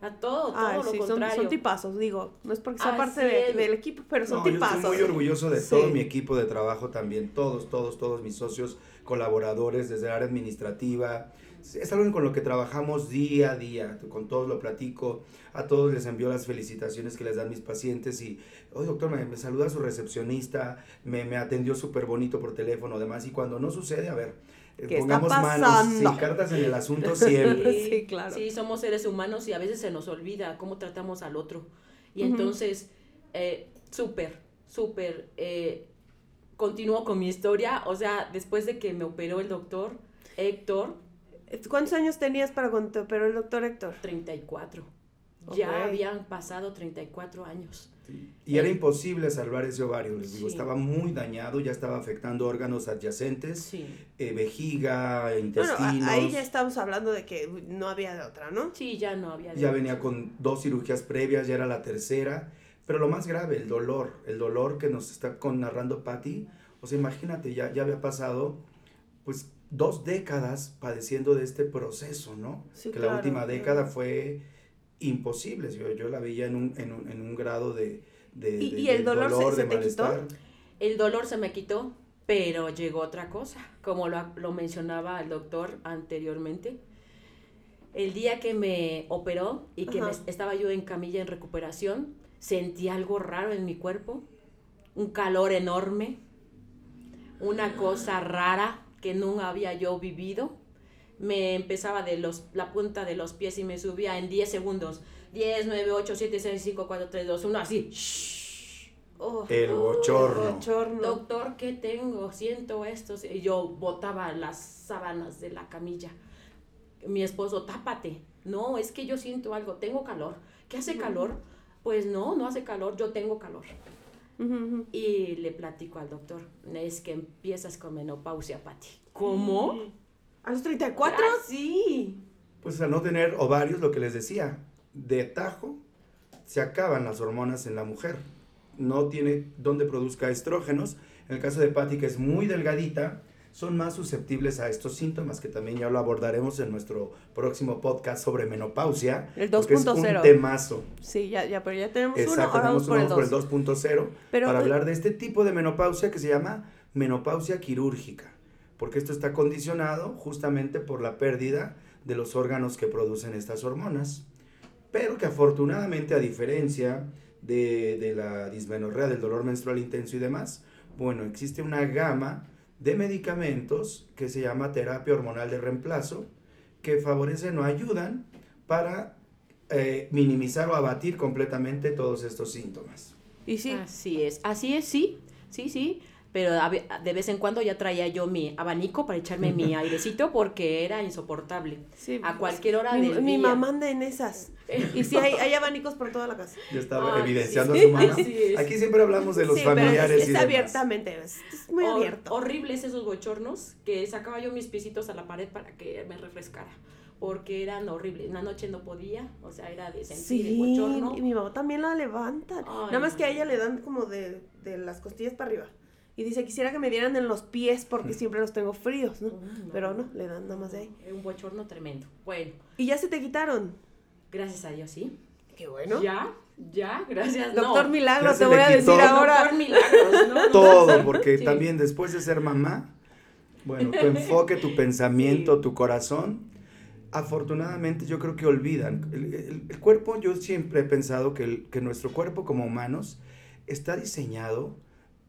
A todo, todo lo contrario.
Son, tipazos, digo. No es porque sea parte del equipo, pero son tipazos.
Yo estoy muy orgulloso de todo mi equipo de trabajo también. Todos, todos, todos mis socios, colaboradores, desde la área administrativa. Es algo con lo que trabajamos día a día. Con todos lo platico. A todos les envío las felicitaciones que les dan mis pacientes. Y, oye, doctor, me, me saluda su recepcionista. Me, me atendió súper bonito por teléfono, demás. Y cuando no sucede, a ver
¿Qué pongamos manos,
sin cartas en el asunto siempre.
Sí, claro. Sí, somos seres humanos y a veces se nos olvida cómo tratamos al otro. Y entonces, eh, súper, súper, eh, continúo con mi historia. O sea, después de que me operó el doctor Héctor.
¿Cuántos años tenías para cuando te operó el doctor Héctor?
34. Ya habían pasado 34 años.
Y era imposible salvar ese ovario, les digo, estaba muy dañado, ya estaba afectando órganos adyacentes, eh, vejiga, intestinos.
ahí ya estamos hablando de que no había de otra, ¿no?
Sí, ya no había
de Ya venía con dos cirugías previas, ya era la tercera, pero lo más grave, el dolor, el dolor que nos está con, narrando Patty, o sea, imagínate, ya, ya había pasado, pues, dos décadas padeciendo de este proceso, ¿no? que la última década fue imposibles. Yo, yo la veía en un, en un, en un grado de... de
¿Y,
de-
y el dolor, se, se
de
te quitó?
El dolor se me quitó, pero llegó otra cosa, como lo, lo mencionaba el doctor anteriormente. El día que me operó y que me- estaba yo en camilla en recuperación, sentí algo raro en mi cuerpo, un calor enorme, una cosa rara que nunca había yo vivido. Me empezaba de los, la punta de los pies y me subía en 10 segundos. 10, 9, 8, 7, 6, 5, 4, 3, 2, 1, así.
Oh,
El
oh,
bochorno.
el bochorno.
Doctor, ¿qué tengo? Siento esto. Y yo botaba las sábanas de la camilla. Mi esposo, tápate. No, es que yo siento algo, tengo calor. ¿Qué hace calor? Pues no, no hace calor, yo tengo calor.
Ujú, ujú.
Y le platico al doctor, es que empiezas con menopausia, Pati. ¿Cómo?
¿A los 34?
Ah, sí.
Pues al no tener ovarios, lo que les decía, de tajo se acaban las hormonas en la mujer. No tiene donde produzca estrógenos. En el caso de Patty, que es muy delgadita, son más susceptibles a estos síntomas, que también ya lo abordaremos en nuestro próximo podcast sobre menopausia.
El
porque es
2.0.
un temazo.
Sí, ya, ya, pero ya tenemos uno,
Exacto,
ahora vamos
tenemos
por el
uno por el
2.
2.0
Pero,
para hablar de este tipo de menopausia que se llama menopausia quirúrgica, porque esto está condicionado justamente por la pérdida de los órganos que producen estas hormonas, pero que afortunadamente a diferencia de, de la dismenorrea, del dolor menstrual intenso y demás, bueno, existe una gama de medicamentos que se llama terapia hormonal de reemplazo, que favorecen o ayudan para eh, minimizar o abatir completamente todos estos síntomas.
Y sí,
Así es, así es, sí, sí, sí. Pero de vez en cuando ya traía yo mi abanico para echarme mi airecito porque era insoportable.
sí.
A cualquier hora
mi,
del
mi
día.
mamá anda en esas. Y sí, hay, hay abanicos por toda la casa.
Ya estaba
Ay,
evidenciando
sí,
a su mamá. Aquí siempre hablamos de los
sí, pero
familiares
es, es
y demás.
abiertamente, es, es muy
Hor-
abierto.
Horribles esos bochornos que sacaba yo mis pisitos a la pared para que me refrescara. Porque eran horribles. En la noche no podía, o sea, era de sentir el
Sí,
bochorno.
y mi mamá también la levanta.
Ay,
Nada más que a ella le dan como de, de las costillas para arriba. Y dice, quisiera que me dieran en los pies porque siempre los tengo fríos, ¿no?
No.
Pero no, le dan nada más de ahí.
Un bochorno tremendo. Bueno,
Y ya se te quitaron.
gracias a Dios, sí.
Qué bueno.
Ya, ya, gracias.
Doctor
no.
Milagro,
Ya
te voy a decir ahora.
Doctor Milagros, ¿no?
Todo, porque
Sí.
también después de ser mamá, bueno, tu enfoque, tu pensamiento,
Sí.
tu corazón, afortunadamente yo creo que olvidan. El, el- el cuerpo, yo siempre he pensado que, el- que nuestro cuerpo como humanos está diseñado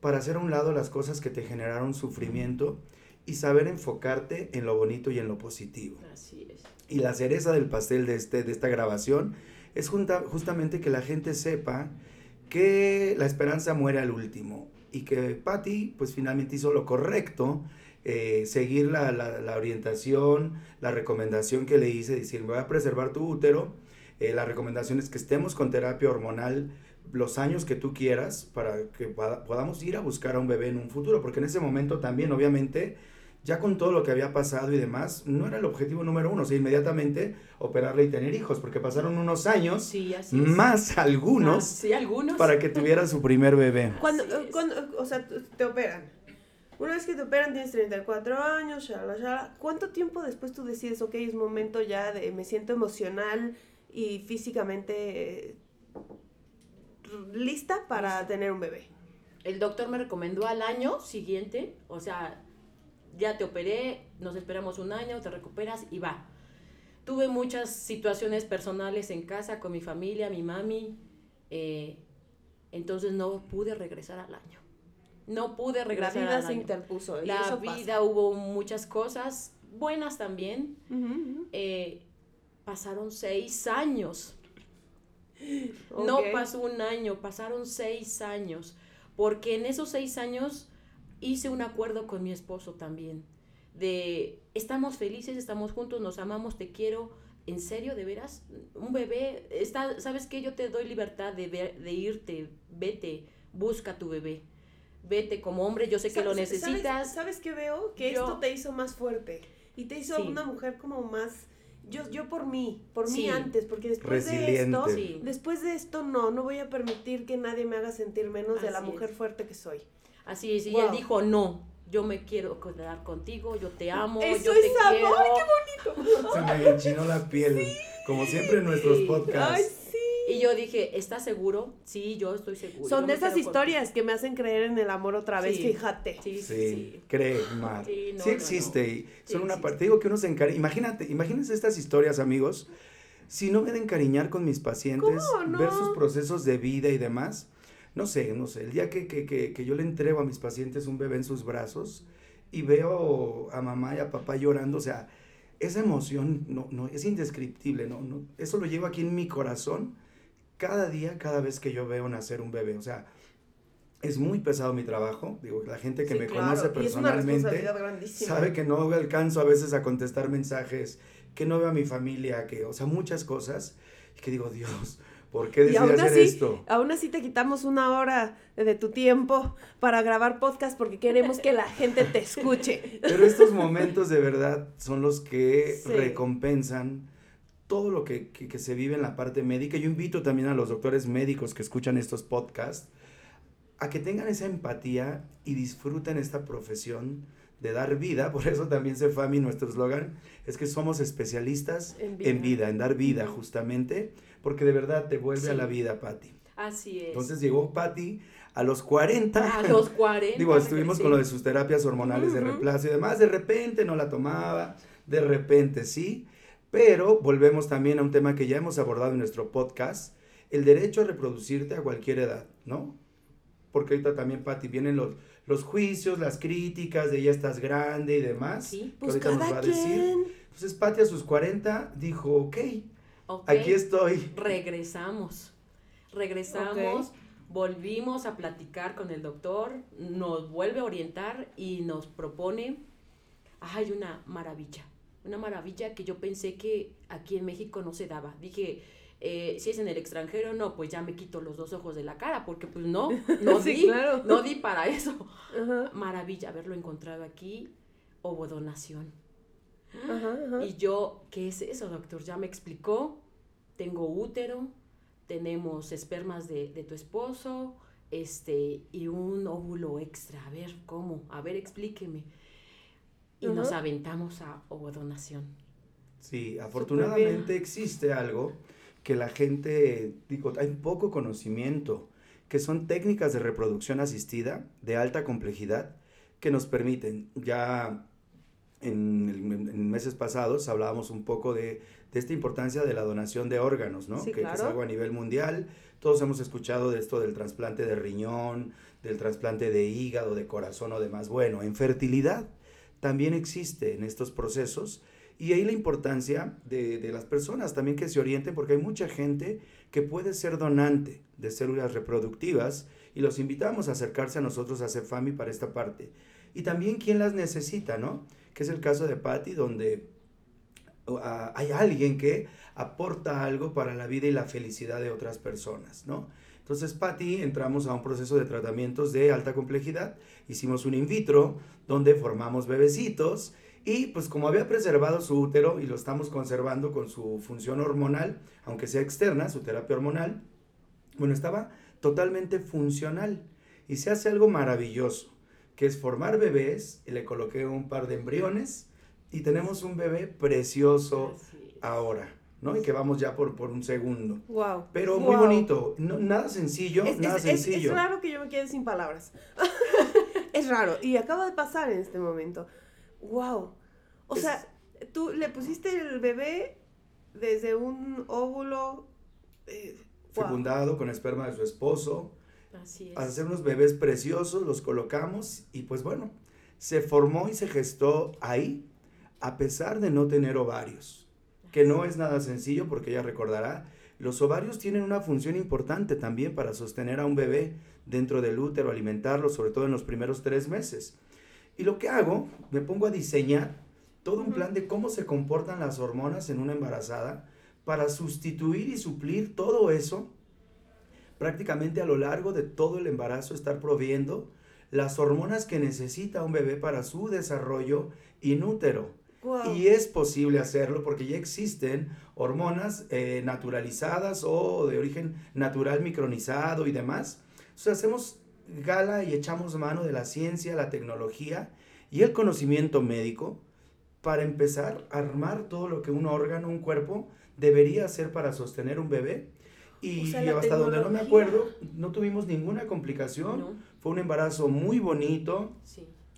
para hacer a un lado las cosas que te generaron sufrimiento y saber enfocarte en lo bonito y en lo positivo.
Así es.
Y la cereza del pastel de, este, de esta grabación es junta- justamente que la gente sepa que la esperanza muere al último y que Patty pues finalmente hizo lo correcto, eh, seguir la, la- la orientación, la recomendación que le hice, decir, voy a preservar tu útero, eh, la recomendación es que estemos con terapia hormonal los años que tú quieras para que poda- podamos ir a buscar a un bebé en un futuro, porque en ese momento también obviamente ya con todo lo que había pasado y demás, no era el objetivo número uno, o sea, inmediatamente operarle y tener hijos, porque pasaron unos años,
Sí, así es.
más algunos,
Ah, sí, algunos.
para que tuviera su primer bebé.
Cuando, cuando, o sea, te operan. Una vez que te operan tienes 34 años, shala, shala. ¿Cuánto tiempo después tú decides, ok, es momento ya de, me siento emocional y físicamente eh, lista para tener un bebé?
El doctor me recomendó al año siguiente, o sea, ya te operé, nos esperamos un año, te recuperas y va. Tuve muchas situaciones personales en casa con mi familia, mi mami, eh, entonces no pude regresar al año. No pude
La
regresar
vida
al
se
año.
interpuso. y
La
eso pasa.
vida hubo muchas cosas, buenas también. Eh, pasaron seis años. No pasó un año, pasaron seis años. Porque en esos seis años hice un acuerdo con mi esposo también. De estamos felices, estamos juntos, nos amamos, te quiero. ¿En serio, de veras? Un bebé, está, ¿sabes qué? Yo te doy libertad de, ver- de irte, vete, busca tu bebé. Vete como hombre, yo sé que lo
¿Sabes-
necesitas.
¿Sabes, sabes qué veo? Que
Yo-
esto te hizo más fuerte. Y te hizo
Sí.
una mujer como más... Yo, yo por mí, por mí antes, porque después de esto...
Sí.
Después de esto, no, no voy a permitir que nadie me haga sentir menos de la mujer
es.
fuerte que soy.
Así es, y
Wow.
él dijo, no, yo me quiero quedar contigo, yo te amo,
Eso
yo te
es amor,
quiero.
¡ay,
Se me enchinó la piel. como siempre en nuestros podcasts.
Ay, sí.
Y yo dije, ¿estás seguro? Sí, yo estoy seguro.
Son de esas
con-
historias que me hacen creer en el amor otra vez,
Sí.
fíjate.
Sí, sí,
Sí,
sí.
cree, Mar.
Sí, no,
sí
no,
existe
no.
y
Sí
son una parte. Digo que uno se encariña. Imagínate, imagínense estas historias, amigos. Si no me de encariñar con mis pacientes,
¿Cómo no?
ver sus procesos de vida y demás. No sé, no sé. El día que, que, que, que yo le entrego a mis pacientes un bebé en sus brazos y veo a mamá y a papá llorando, o sea, esa emoción no, no, es indescriptible, ¿no? no eso lo llevo aquí en mi corazón cada día, cada vez que yo veo nacer un bebé. O sea, es muy pesado mi trabajo. Digo, la gente que
Sí,
me
claro,
conoce personalmente sabe que no alcanzo a veces a contestar mensajes, que no veo a mi familia, que, o sea, muchas cosas. Y que digo, Dios, ¿por qué decidí hacer
así,
esto?
aún así te quitamos una hora de tu tiempo para grabar podcast porque queremos que la gente te escuche.
Pero estos momentos de verdad son los que
Sí.
recompensan todo lo que, que- que se vive en la parte médica. Yo invito también a los doctores médicos que escuchan estos podcasts a que tengan esa empatía y disfruten esta profesión de dar vida. Por eso también se FAMI, nuestro eslogan, es que somos especialistas
En
en
vida.
en, dar vida justamente, porque de verdad te vuelve a la vida, Patti.
Así es.
Entonces llegó Patti a los 40.
a los 40.
Digo, estuvimos con lo de sus terapias hormonales de reemplazo y demás. De repente no la tomaba, de repente sí. Pero volvemos también a un tema que ya hemos abordado en nuestro podcast, el derecho a reproducirte a cualquier edad, ¿no? Porque ahorita también, Patti, vienen los, los juicios, las críticas de ya estás grande y demás.
Sí,
que
Pues
ahorita nos va a decir.
quien.
Entonces, Patti a sus 40 dijo, ok,
Ok,
aquí estoy.
Regresamos. Regresamos, volvimos a platicar con el doctor, nos vuelve a orientar y nos propone, hay una maravilla, una maravilla que yo pensé que aquí en México no se daba. Dije, eh, si es en el extranjero, no, pues ya me quito los dos ojos de la cara, porque pues no, no
Sí,
di,
claro.
no di para eso. Maravilla haberlo encontrado aquí, ovodonación. Y yo, ¿qué es eso, doctor? Ya me explicó. Tengo útero, tenemos espermas de, de tu esposo, este, y un óvulo extra. A ver, ¿cómo? A ver, explíqueme. Y nos
Ajá.
aventamos a ovodonación.
Sí, afortunadamente existe algo que la gente, digo, hay poco conocimiento, que son técnicas de reproducción asistida de alta complejidad que nos permiten, ya en, el- en meses pasados hablábamos un poco de, de esta importancia de la donación de órganos, ¿no?
Sí,
que, que es
claro.
algo a nivel mundial. Todos hemos escuchado de esto del trasplante de riñón, del trasplante de hígado, de corazón o demás. Bueno, en fertilidad también existe en estos procesos y ahí la importancia de, de las personas también que se orienten, porque hay mucha gente que puede ser donante de células reproductivas y los invitamos a acercarse a nosotros a CEFAMI para esta parte. Y también quién las necesita, ¿no? Que es el caso de Patty, donde hay alguien que aporta algo para la vida y la felicidad de otras personas, ¿no? Entonces, Patty, entramos a un proceso de tratamientos de alta complejidad, hicimos un in vitro donde formamos bebecitos y pues como había preservado su útero y lo estamos conservando con su función hormonal, aunque sea externa, su terapia hormonal, bueno, estaba totalmente funcional. Y se hace algo maravilloso, que es formar bebés, y le coloqué un par de embriones y tenemos un bebé precioso ahora, ¿no? Y que vamos ya por, por un segundo.
Wow.
Pero muy
Wow.
bonito, no, nada sencillo,
Es,
nada
es- es-
sencillo.
es raro que yo me quede sin palabras. es raro. Y acaba de pasar en este momento. Wow. O sea, tú le pusiste el bebé desde un óvulo. eh.
Fecundado con esperma de su esposo,
Así es.
hacer unos bebés preciosos, los colocamos y pues bueno, se formó y se gestó ahí a pesar de no tener ovarios, que no es nada sencillo porque ella recordará, los ovarios tienen una función importante también para sostener a un bebé dentro del útero, alimentarlo, sobre todo en los primeros tres meses. Y lo que hago, me pongo a diseñar todo un plan de cómo se comportan las hormonas en una embarazada para sustituir y suplir todo eso prácticamente a lo largo de todo el embarazo estar proviendo las hormonas que necesita un bebé para su desarrollo inútero. Y es posible hacerlo porque ya existen hormonas eh, naturalizadas o de origen natural micronizado y demás. Entonces hacemos gala y echamos mano de la ciencia, la tecnología y el conocimiento médico para empezar a armar todo lo que un órgano, un cuerpo debería ser para sostener un bebé. Y, hasta donde no me acuerdo, no tuvimos ninguna complicación. Fue un embarazo muy bonito,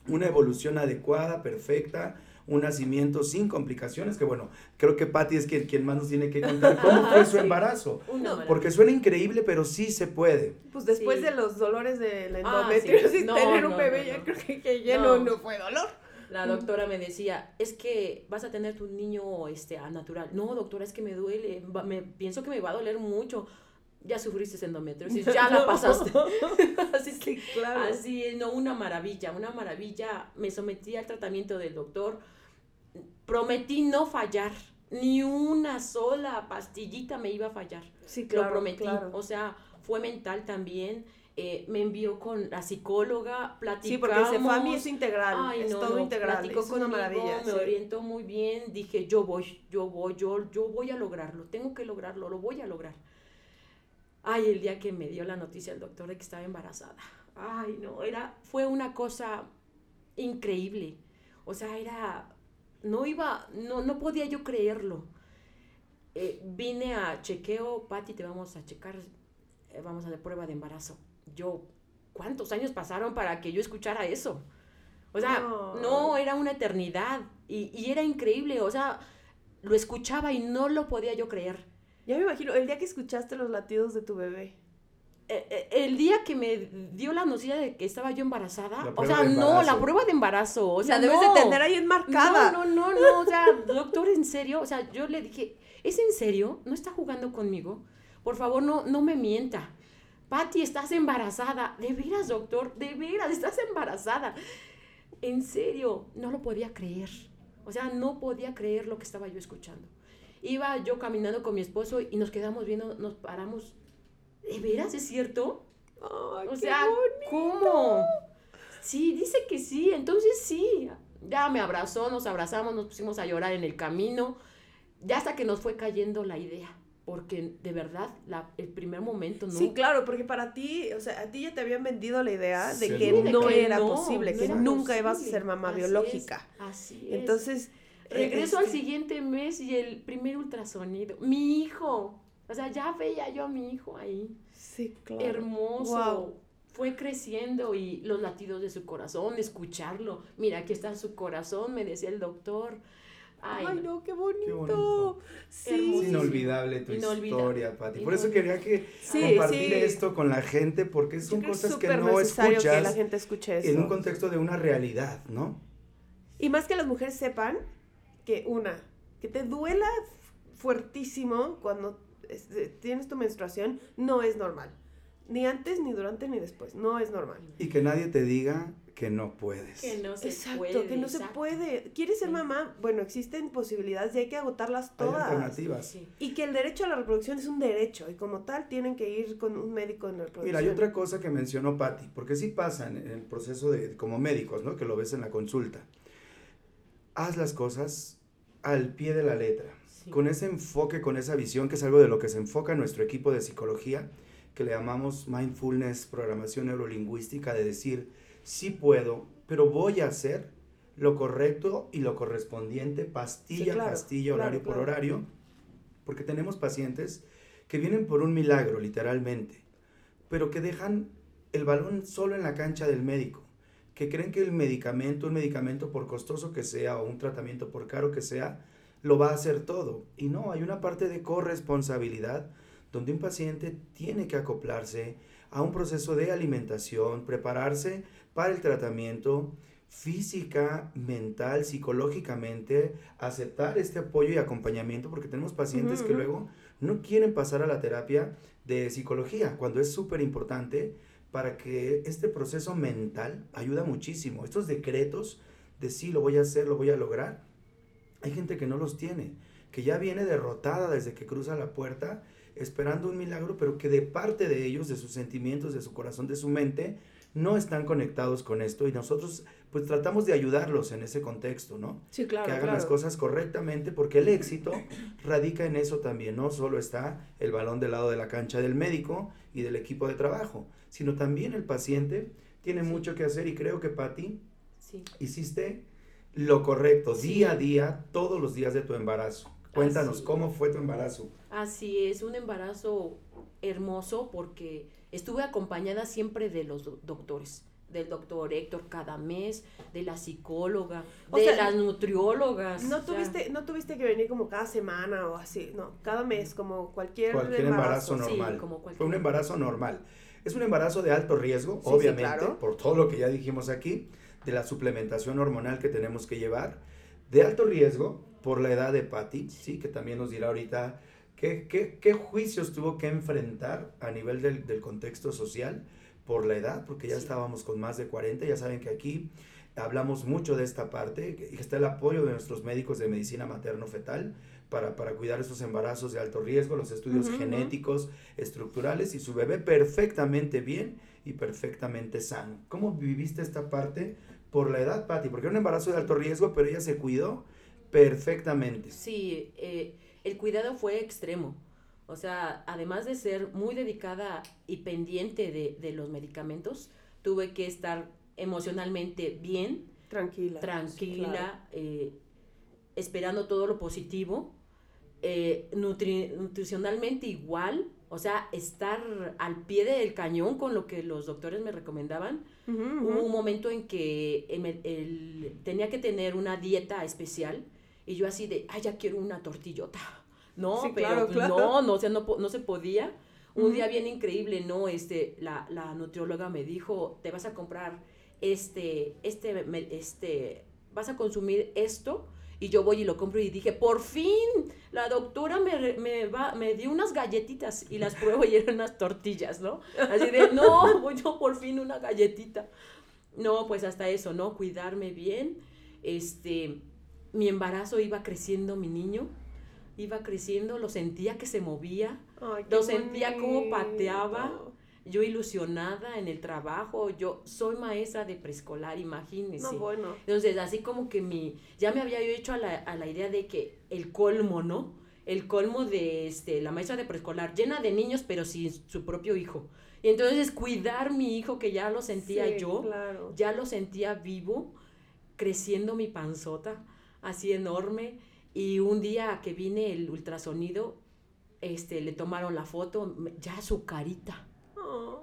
una evolución adecuada, perfecta un nacimiento sin complicaciones, que bueno, creo que Patty es quien, quien más nos tiene que contar cómo fue su embarazo. porque suena increíble, pero sí se puede.
Pues después de los dolores de la ah, endometriosis, tener un bebé ya creo que, que ya no, no fue dolor.
La doctora me decía, es que vas a tener tu niño este, a natural. No, doctora, es que me duele, me, pienso que me va a doler mucho ya sufriste endometriosis, ya la pasaste. así que, claro. Así, no, una maravilla, una maravilla. Me sometí al tratamiento del doctor prometí no fallar. Ni una sola pastillita me iba a fallar. Sí, claro. Lo prometí. O sea, fue mental también. Eh, me envió con la psicóloga, platicamos. Sí, porque
se fue a mí es integral, es todo integral, es una maravilla.
Me orientó muy bien, dije, yo voy, yo voy, yo, yo voy a lograrlo, tengo que lograrlo, lo voy a lograr. Ay, el día que me dio la noticia el doctor de que estaba embarazada. Ay, no, era, fue una cosa increíble. O sea, era no iba, no, no podía yo creerlo. Eh, vine a chequeo, Patti, te vamos a checar, eh, vamos a hacer prueba de embarazo. Yo, ¿cuántos años pasaron para que yo escuchara eso? O sea, no, era una eternidad y, y, era increíble, o sea, lo escuchaba y no lo podía yo creer.
Ya me imagino, el día que escuchaste los latidos de tu bebé.
Eh, eh, el día que me dio la noticia de que estaba yo embarazada, o sea, no, la prueba de embarazo, o sea,
debes de tener ahí enmarcada.
No, no, no, no, o sea, doctor, en serio, o sea, yo le dije, ¿es en serio? ¿No está jugando conmigo? Por favor, no, no me mienta. Patti, estás embarazada. De veras, doctor, de veras, estás embarazada. En serio, no lo podía creer. O sea, no podía creer lo que estaba yo escuchando. Iba yo caminando con mi esposo y nos quedamos viendo, nos paramos ¿De veras es cierto?
Ay, o sea,
¿cómo? Sí, dice que sí, entonces sí. Ya me abrazó, nos abrazamos, nos pusimos a llorar en el camino, ya hasta que nos fue cayendo la idea. Porque de verdad, la, el primer momento no.
Sí, claro, porque para ti, o sea, a ti ya te habían vendido la idea de que no era posible, que nunca ibas a ser mamá biológica.
así
es. Entonces.
Regreso al siguiente mes y el primer ultrasonido. Mi hijo o sea, ya veía yo a mi hijo ahí.
Sí, claro.
Hermoso. Fue creciendo y los latidos de su corazón, escucharlo. Mira, aquí está su corazón, me decía el doctor.
Ay, no, qué bonito. Sí.
Es inolvidable tu historia, Pati. Por eso quería que compartir esto con la gente, porque son cosas que, no escuchas
que la gente escuche eso.
en un contexto de una realidad, ¿no?
Y más que las mujeres sepan que una, que te duela fuertísimo cuando tienes tu menstruación, no es normal. Ni antes, ni durante, ni después. No es normal.
Y que nadie te diga que no puedes.
Que no se
exacto,
puede.
que no se puede. ¿Quieres ser mamá? Bueno, existen posibilidades y hay que agotarlas todas.
Hay alternativas.
Y que el derecho a la reproducción es un derecho y como tal tienen que ir con un médico en la reproducción.
Mira, hay otra cosa que mencionó Patti, porque sí pasa en el proceso de, como médicos, ¿no? Que lo ves en la consulta. Haz las cosas al pie de la letra con ese enfoque, con esa visión, que es algo de lo que se enfoca nuestro equipo de psicología, que le llamamos mindfulness, programación neurolingüística, de decir, sí puedo, pero voy a hacer lo correcto y lo correspondiente, pastilla, pastilla, horario por horario, porque tenemos pacientes que vienen por un milagro, literalmente, pero que dejan el balón solo en la cancha del médico, que creen que el medicamento, un medicamento por costoso que sea o un tratamiento por caro que sea, lo va a hacer todo. Y no, hay una parte de corresponsabilidad donde un paciente tiene que acoplarse a un proceso de alimentación, prepararse para el tratamiento física, mental, psicológicamente, aceptar este apoyo y acompañamiento, porque tenemos pacientes que luego no quieren pasar a la terapia de psicología, cuando es súper importante para que este proceso mental ayuda muchísimo. Estos decretos de sí, lo voy a hacer, lo voy a lograr, hay gente que no los tiene, que ya viene derrotada desde que cruza la puerta, esperando un milagro, pero que de parte de ellos, de sus sentimientos, de su corazón, de su mente, no están conectados con esto y nosotros pues tratamos de ayudarlos en ese contexto, ¿no?
Sí, claro.
Que hagan las cosas correctamente porque el éxito radica en eso también, no solo está el balón del lado de la cancha del médico y del equipo de trabajo, sino también el paciente tiene mucho que hacer y creo que Patti sí. hiciste lo correcto, día a día, todos los días de tu embarazo. Cuéntanos, ¿cómo fue tu embarazo?
Así es, un embarazo hermoso porque estuve acompañada siempre de los doctores del doctor Héctor cada mes, de la psicóloga, de las nutriólogas.
No tuviste, no tuviste que venir como cada semana o así, no, cada mes, como cualquier,
cualquier embarazo, normal. Fue un embarazo normal. Es un embarazo de alto riesgo, obviamente, por todo lo que ya dijimos aquí, de la suplementación hormonal que tenemos que llevar, de alto riesgo por la edad de Patty, sí, que también nos dirá ahorita qué, qué, qué juicios tuvo que enfrentar a nivel del, del contexto social por la edad, porque ya estábamos con más de 40, ya saben que aquí hablamos mucho de esta parte, y está el apoyo de nuestros médicos de medicina materno-fetal para, para, cuidar esos embarazos de alto riesgo, los estudios genéticos, estructurales, y su bebé perfectamente bien y perfectamente sano. ¿Cómo viviste esta parte por la edad, Patti? Porque era un embarazo de alto riesgo, pero ella se cuidó perfectamente.
Sí, eh, el cuidado fue extremo. O sea, además de ser muy dedicada y pendiente de, los medicamentos, tuve que estar emocionalmente bien.
Tranquila.
Tranquila, eh, esperando todo lo positivo. Eh, nutricionalmente igual, o sea, estar al pie del cañón con lo que los doctores me recomendaban. Hubo un momento en que tenía que tener una dieta especial y yo así de, ay, ya quiero una tortillota no, pero pues, no, no, o sea, no, no se podía. Un día bien increíble, ¿no? Este, la, la nutrióloga me dijo, te vas a comprar este, este, este, vas a consumir esto. Y yo voy y lo compro y dije, por fin, la doctora me, me, va, me dio unas galletitas y las pruebo y eran unas tortillas, ¿no? Así de, no, voy yo por fin una galletita. No, pues hasta eso, ¿no? Cuidarme bien. Este, mi embarazo iba creciendo mi niño iba creciendo, lo sentía que se movía, lo sentía como pateaba, yo ilusionada en el trabajo, yo soy maestra de preescolar, imagínense.
No, bueno.
Entonces, así como que mi, ya me había yo hecho a la, a la idea de que el colmo, ¿no? El colmo de este, la maestra de preescolar, llena de niños, pero sin su propio hijo. Y entonces cuidar mi hijo, que ya lo sentía yo, ya lo sentía vivo, creciendo mi panzota, así enorme y un día que vine el ultrasonido, este, le tomaron la foto, ya su carita.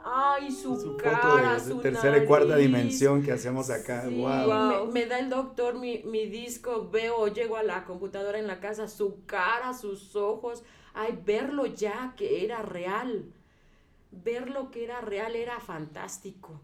Ay, su, cara,
su tercera y cuarta dimensión que hacemos acá.
wow. Me, da el doctor mi, mi disco, veo, llego a la computadora en la casa, su cara, sus ojos. Ay, verlo ya que era real. Verlo que era real era fantástico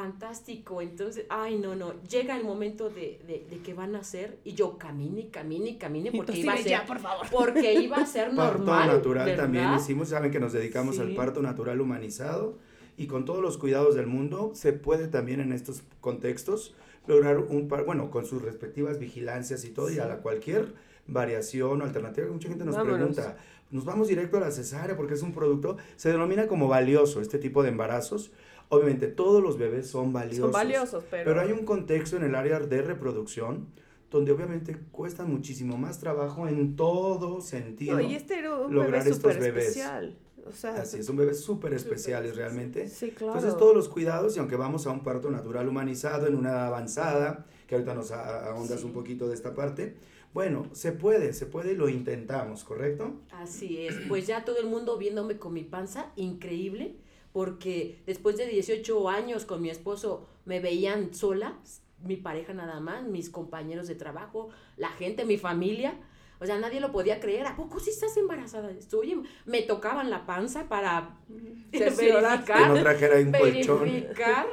fantástico. Entonces, ay, no, no, llega el momento de, de, que van a ser y yo camine, camine, camine porque iba a ser, por favor. porque iba a ser normal.
Parto natural también hicimos, saben que nos dedicamos al parto natural humanizado y con todos los cuidados del mundo se puede también en estos contextos lograr un par, bueno, con sus respectivas vigilancias y todo y a la cualquier variación o alternativa mucha gente nos pregunta, nos vamos directo a la cesárea porque es un producto, se denomina como valioso este tipo de embarazos Obviamente todos los bebés son valiosos.
Son valiosos, pero...
Pero hay un contexto en el área de reproducción donde obviamente cuesta muchísimo más trabajo en todo sentido.
No, y este era un lograr bebé estos bebés. Especial. O sea,
Así es, son bebés súper especiales realmente.
Sí, claro.
Entonces todos los cuidados, y aunque vamos a un parto natural humanizado en una edad avanzada, que ahorita nos ahondas un poquito de esta parte, bueno, se puede, se puede y lo intentamos, ¿correcto?
Así es, pues ya todo el mundo viéndome con mi panza, increíble porque después de 18 años con mi esposo me veían sola, mi pareja nada más, mis compañeros de trabajo, la gente, mi familia. O sea, nadie lo podía creer. ¿A poco sí estás embarazada? Oye, me tocaban la panza para verificar.
no trajera un
verificar.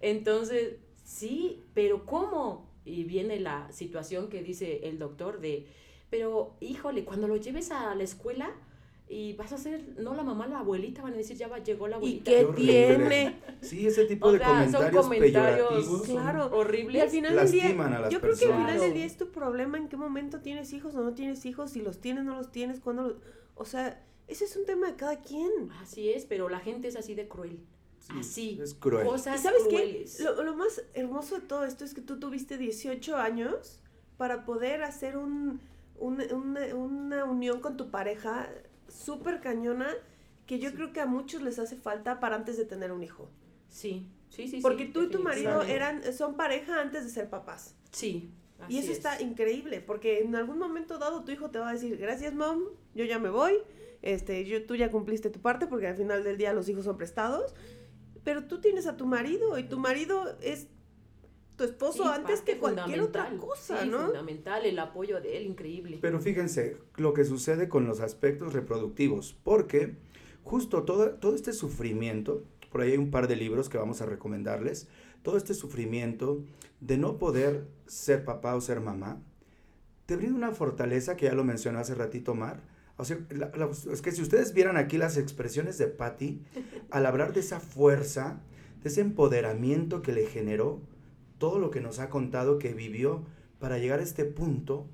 Entonces, sí, pero ¿cómo? Y viene la situación que dice el doctor de, pero híjole, cuando lo lleves a la escuela, y vas a ser, no la mamá, la abuelita, van a decir, ya va, llegó la abuelita.
¿Y qué, tiene?
Sí, ese tipo de comentarios, son comentarios
claro, horribles.
Y al final del día, yo creo que al final del día es tu problema en qué momento tienes hijos o no tienes hijos, si los tienes, no los tienes, cuando O sea, ese es un tema de cada quien.
Así es, pero la gente es así de cruel. así.
Es cruel.
Cosas ¿Y sabes qué? Lo, lo más hermoso de todo esto es que tú tuviste 18 años para poder hacer un, un, una, una unión con tu pareja súper cañona que yo creo que a muchos les hace falta para antes de tener un hijo.
Sí, sí, sí.
Porque tú y tu marido eran, son pareja antes de ser papás.
Sí.
y eso está increíble, porque en algún momento dado tu hijo te va a decir, gracias mom, yo ya me voy, este, yo, tú ya cumpliste tu parte, porque al final del día los hijos son prestados, pero tú tienes a tu marido y tu marido es tu esposo antes que cualquier otra cosa, ¿no?
Fundamental, el apoyo de él, increíble.
Pero fíjense lo que sucede con los aspectos reproductivos, porque justo todo, todo este sufrimiento, por ahí hay un par de libros que vamos a recomendarles, todo este sufrimiento de no poder ser papá o ser mamá, te brinda una fortaleza que ya lo mencionó hace ratito Mar. O sea, es que si ustedes vieran aquí las expresiones de Patty al hablar de esa fuerza, de ese empoderamiento que le generó, todo lo que nos ha contado que vivió para llegar a este punto,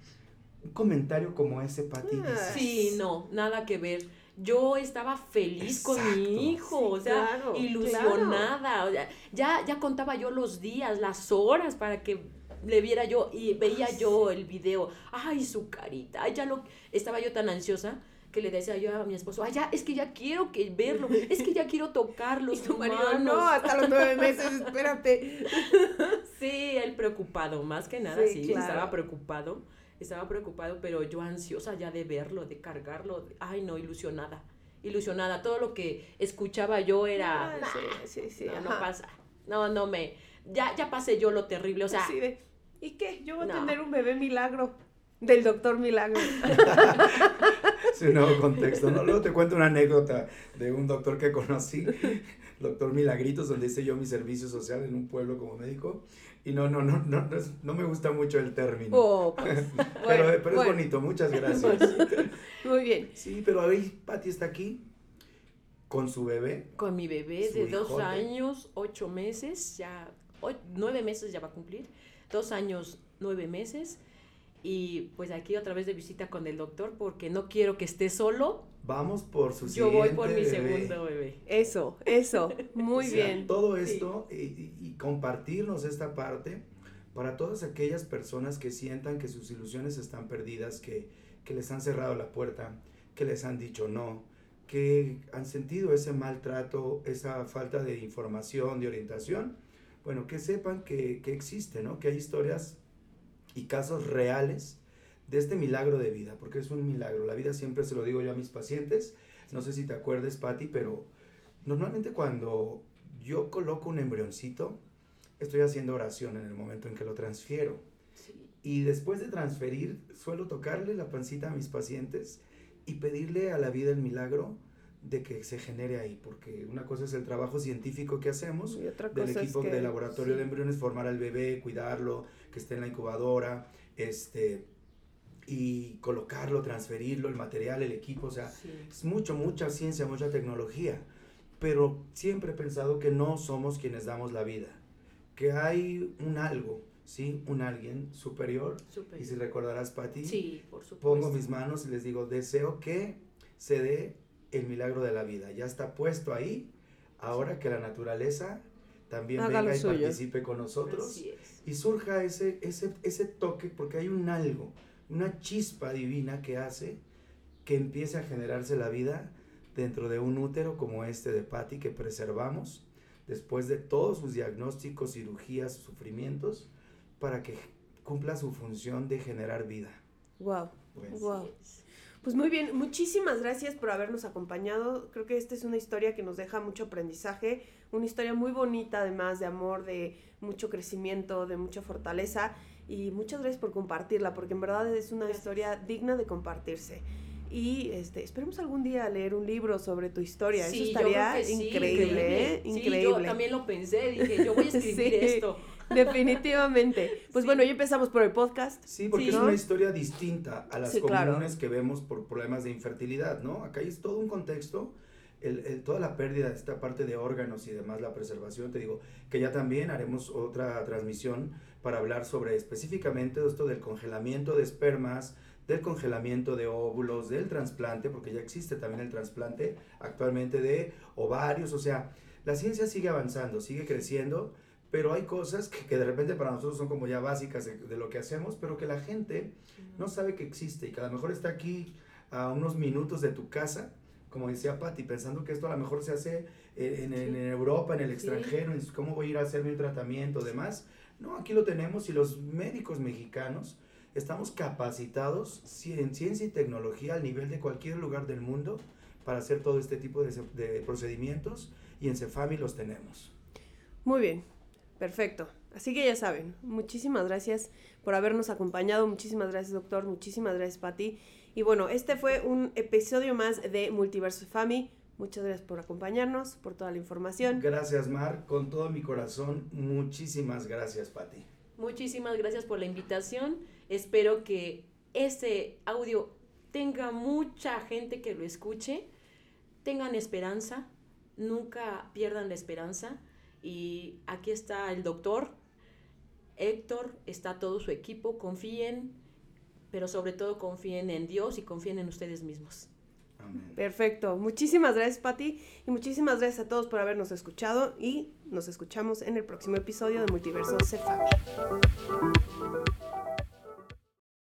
un comentario como ese, Patty.
Ah, sí, no, nada que ver yo estaba feliz con mi hijo, o sea, ilusionada. ya, ya contaba yo los días, las horas para que le viera yo y veía yo el video. Ay, su carita. Ay, ya lo estaba yo tan ansiosa que le decía yo a mi esposo, ay, ya, es que ya quiero que verlo, es que ya quiero tocarlo.
Y tu marido, no, hasta los nueve meses, espérate.
sí, él preocupado, más que nada, sí, estaba preocupado estaba preocupado, pero yo ansiosa ya de verlo, de cargarlo, ay no, ilusionada, ilusionada, todo lo que escuchaba yo era, ah, sí, sí, no, pasa, no, no me, ya, ya pasé yo lo terrible, o sea.
¿Y qué? Yo voy a tener un bebé milagro. Del doctor Milagro.
es un nuevo contexto, ¿no? Luego te cuento una anécdota de un doctor que conocí, doctor Milagritos, donde hice yo mi servicio social en un pueblo como médico. Y no, no, no, no, no, me gusta mucho el término. Oh, pues, pero, es bonito, muchas gracias.
Muy bien.
Sí, pero ahí Pati está aquí con su bebé.
Con mi bebé de dos años, ocho meses, ya, nueve meses ya va a cumplir. Dos años, nueve meses. Y pues aquí otra vez de visita con el doctor porque no quiero que esté solo
Vamos por su
Yo voy por mi segundo bebé.
Eso, eso, muy bien.
Todo esto y, compartirnos esta parte para todas aquellas personas que sientan que sus ilusiones están perdidas, que, que les han cerrado la puerta, que les han dicho no, que han sentido ese maltrato, esa falta de información, de orientación. Bueno, que sepan que, que existe, ¿no? Que hay historias y casos reales de este milagro de vida, porque es un milagro. La vida siempre se lo digo yo a mis pacientes. No sé si te acuerdes, Patti, pero normalmente cuando yo coloco un embrioncito, estoy haciendo oración en el momento en que lo transfiero. Y después de transferir, suelo tocarle la pancita a mis pacientes y pedirle a la vida el milagro de que se genere ahí, porque una cosa es el trabajo científico que hacemos y otra del equipo de laboratorio de embriones, formar al bebé, cuidarlo, que esté en la incubadora, este, y colocarlo, transferirlo, el material, el equipo, o sea, es mucho, mucha ciencia, mucha tecnología, pero siempre he pensado que no somos quienes damos la vida, que hay un algo, ¿sí? Un alguien superior, y si recordarás, Pati,
sí,
pongo mis manos y les digo, deseo que se dé el milagro de la vida, ya está puesto ahí, ahora que la naturaleza también venga y participe con nosotros y surja ese, ese, ese toque, porque hay un algo, una chispa divina que hace que empiece a generarse la vida dentro de un útero como este de Patty que preservamos después de todos sus diagnósticos, cirugías, sufrimientos, para que cumpla su función de generar vida.
Wow. Pues, wow. Pues muy bien, muchísimas gracias por habernos acompañado. Creo que esta es una historia que nos deja mucho aprendizaje, una historia muy bonita además de amor, de mucho crecimiento, de mucha fortaleza y muchas gracias por compartirla, porque en verdad es una historia digna de compartirse. Y este, esperemos algún día leer un libro sobre tu historia. Eso estaría increíble, ¿eh? increíble.
yo también lo pensé, dije, yo voy a escribir esto.
Definitivamente. Pues bueno, ya empezamos por el podcast.
Sí, porque es una historia distinta a las comunes que vemos por problemas de infertilidad, ¿no? Acá hay todo un contexto el, toda la pérdida de esta parte de órganos y demás, la preservación, te digo, que ya también haremos otra transmisión para hablar sobre específicamente esto del congelamiento de espermas, del congelamiento de óvulos, del trasplante, porque ya existe también el trasplante actualmente de ovarios, o sea, la ciencia sigue avanzando, sigue creciendo, pero hay cosas que, de repente para nosotros son como ya básicas de, de, lo que hacemos, pero que la gente no sabe que existe y que a lo mejor está aquí a unos minutos de tu casa como decía Patti, pensando que esto a lo mejor se hace eh, en, en, Europa, en el extranjero, en cómo voy a ir a hacerme un tratamiento, demás. No, aquí lo tenemos y los médicos mexicanos estamos capacitados en ciencia y tecnología al nivel de cualquier lugar del mundo para hacer todo este tipo de, de procedimientos y en Cefami los tenemos.
Muy bien, perfecto. Así que ya saben, muchísimas gracias por habernos acompañado, muchísimas gracias doctor, muchísimas gracias Pati. Y bueno, este fue un episodio más de Multiverso Fami. Muchas gracias por acompañarnos, por toda la información.
Gracias, Mar, con todo mi corazón. Muchísimas gracias, Pati.
Muchísimas gracias por la invitación. Espero que este audio tenga mucha gente que lo escuche. Tengan esperanza, nunca pierdan la esperanza. Y aquí está el doctor Héctor, está todo su equipo. Confíen, pero sobre todo confíen en Dios y confíen en ustedes mismos.
Perfecto. Muchísimas gracias, Patti. Y muchísimas gracias a todos por habernos escuchado. Y nos escuchamos en el próximo episodio de Multiverso Cefami.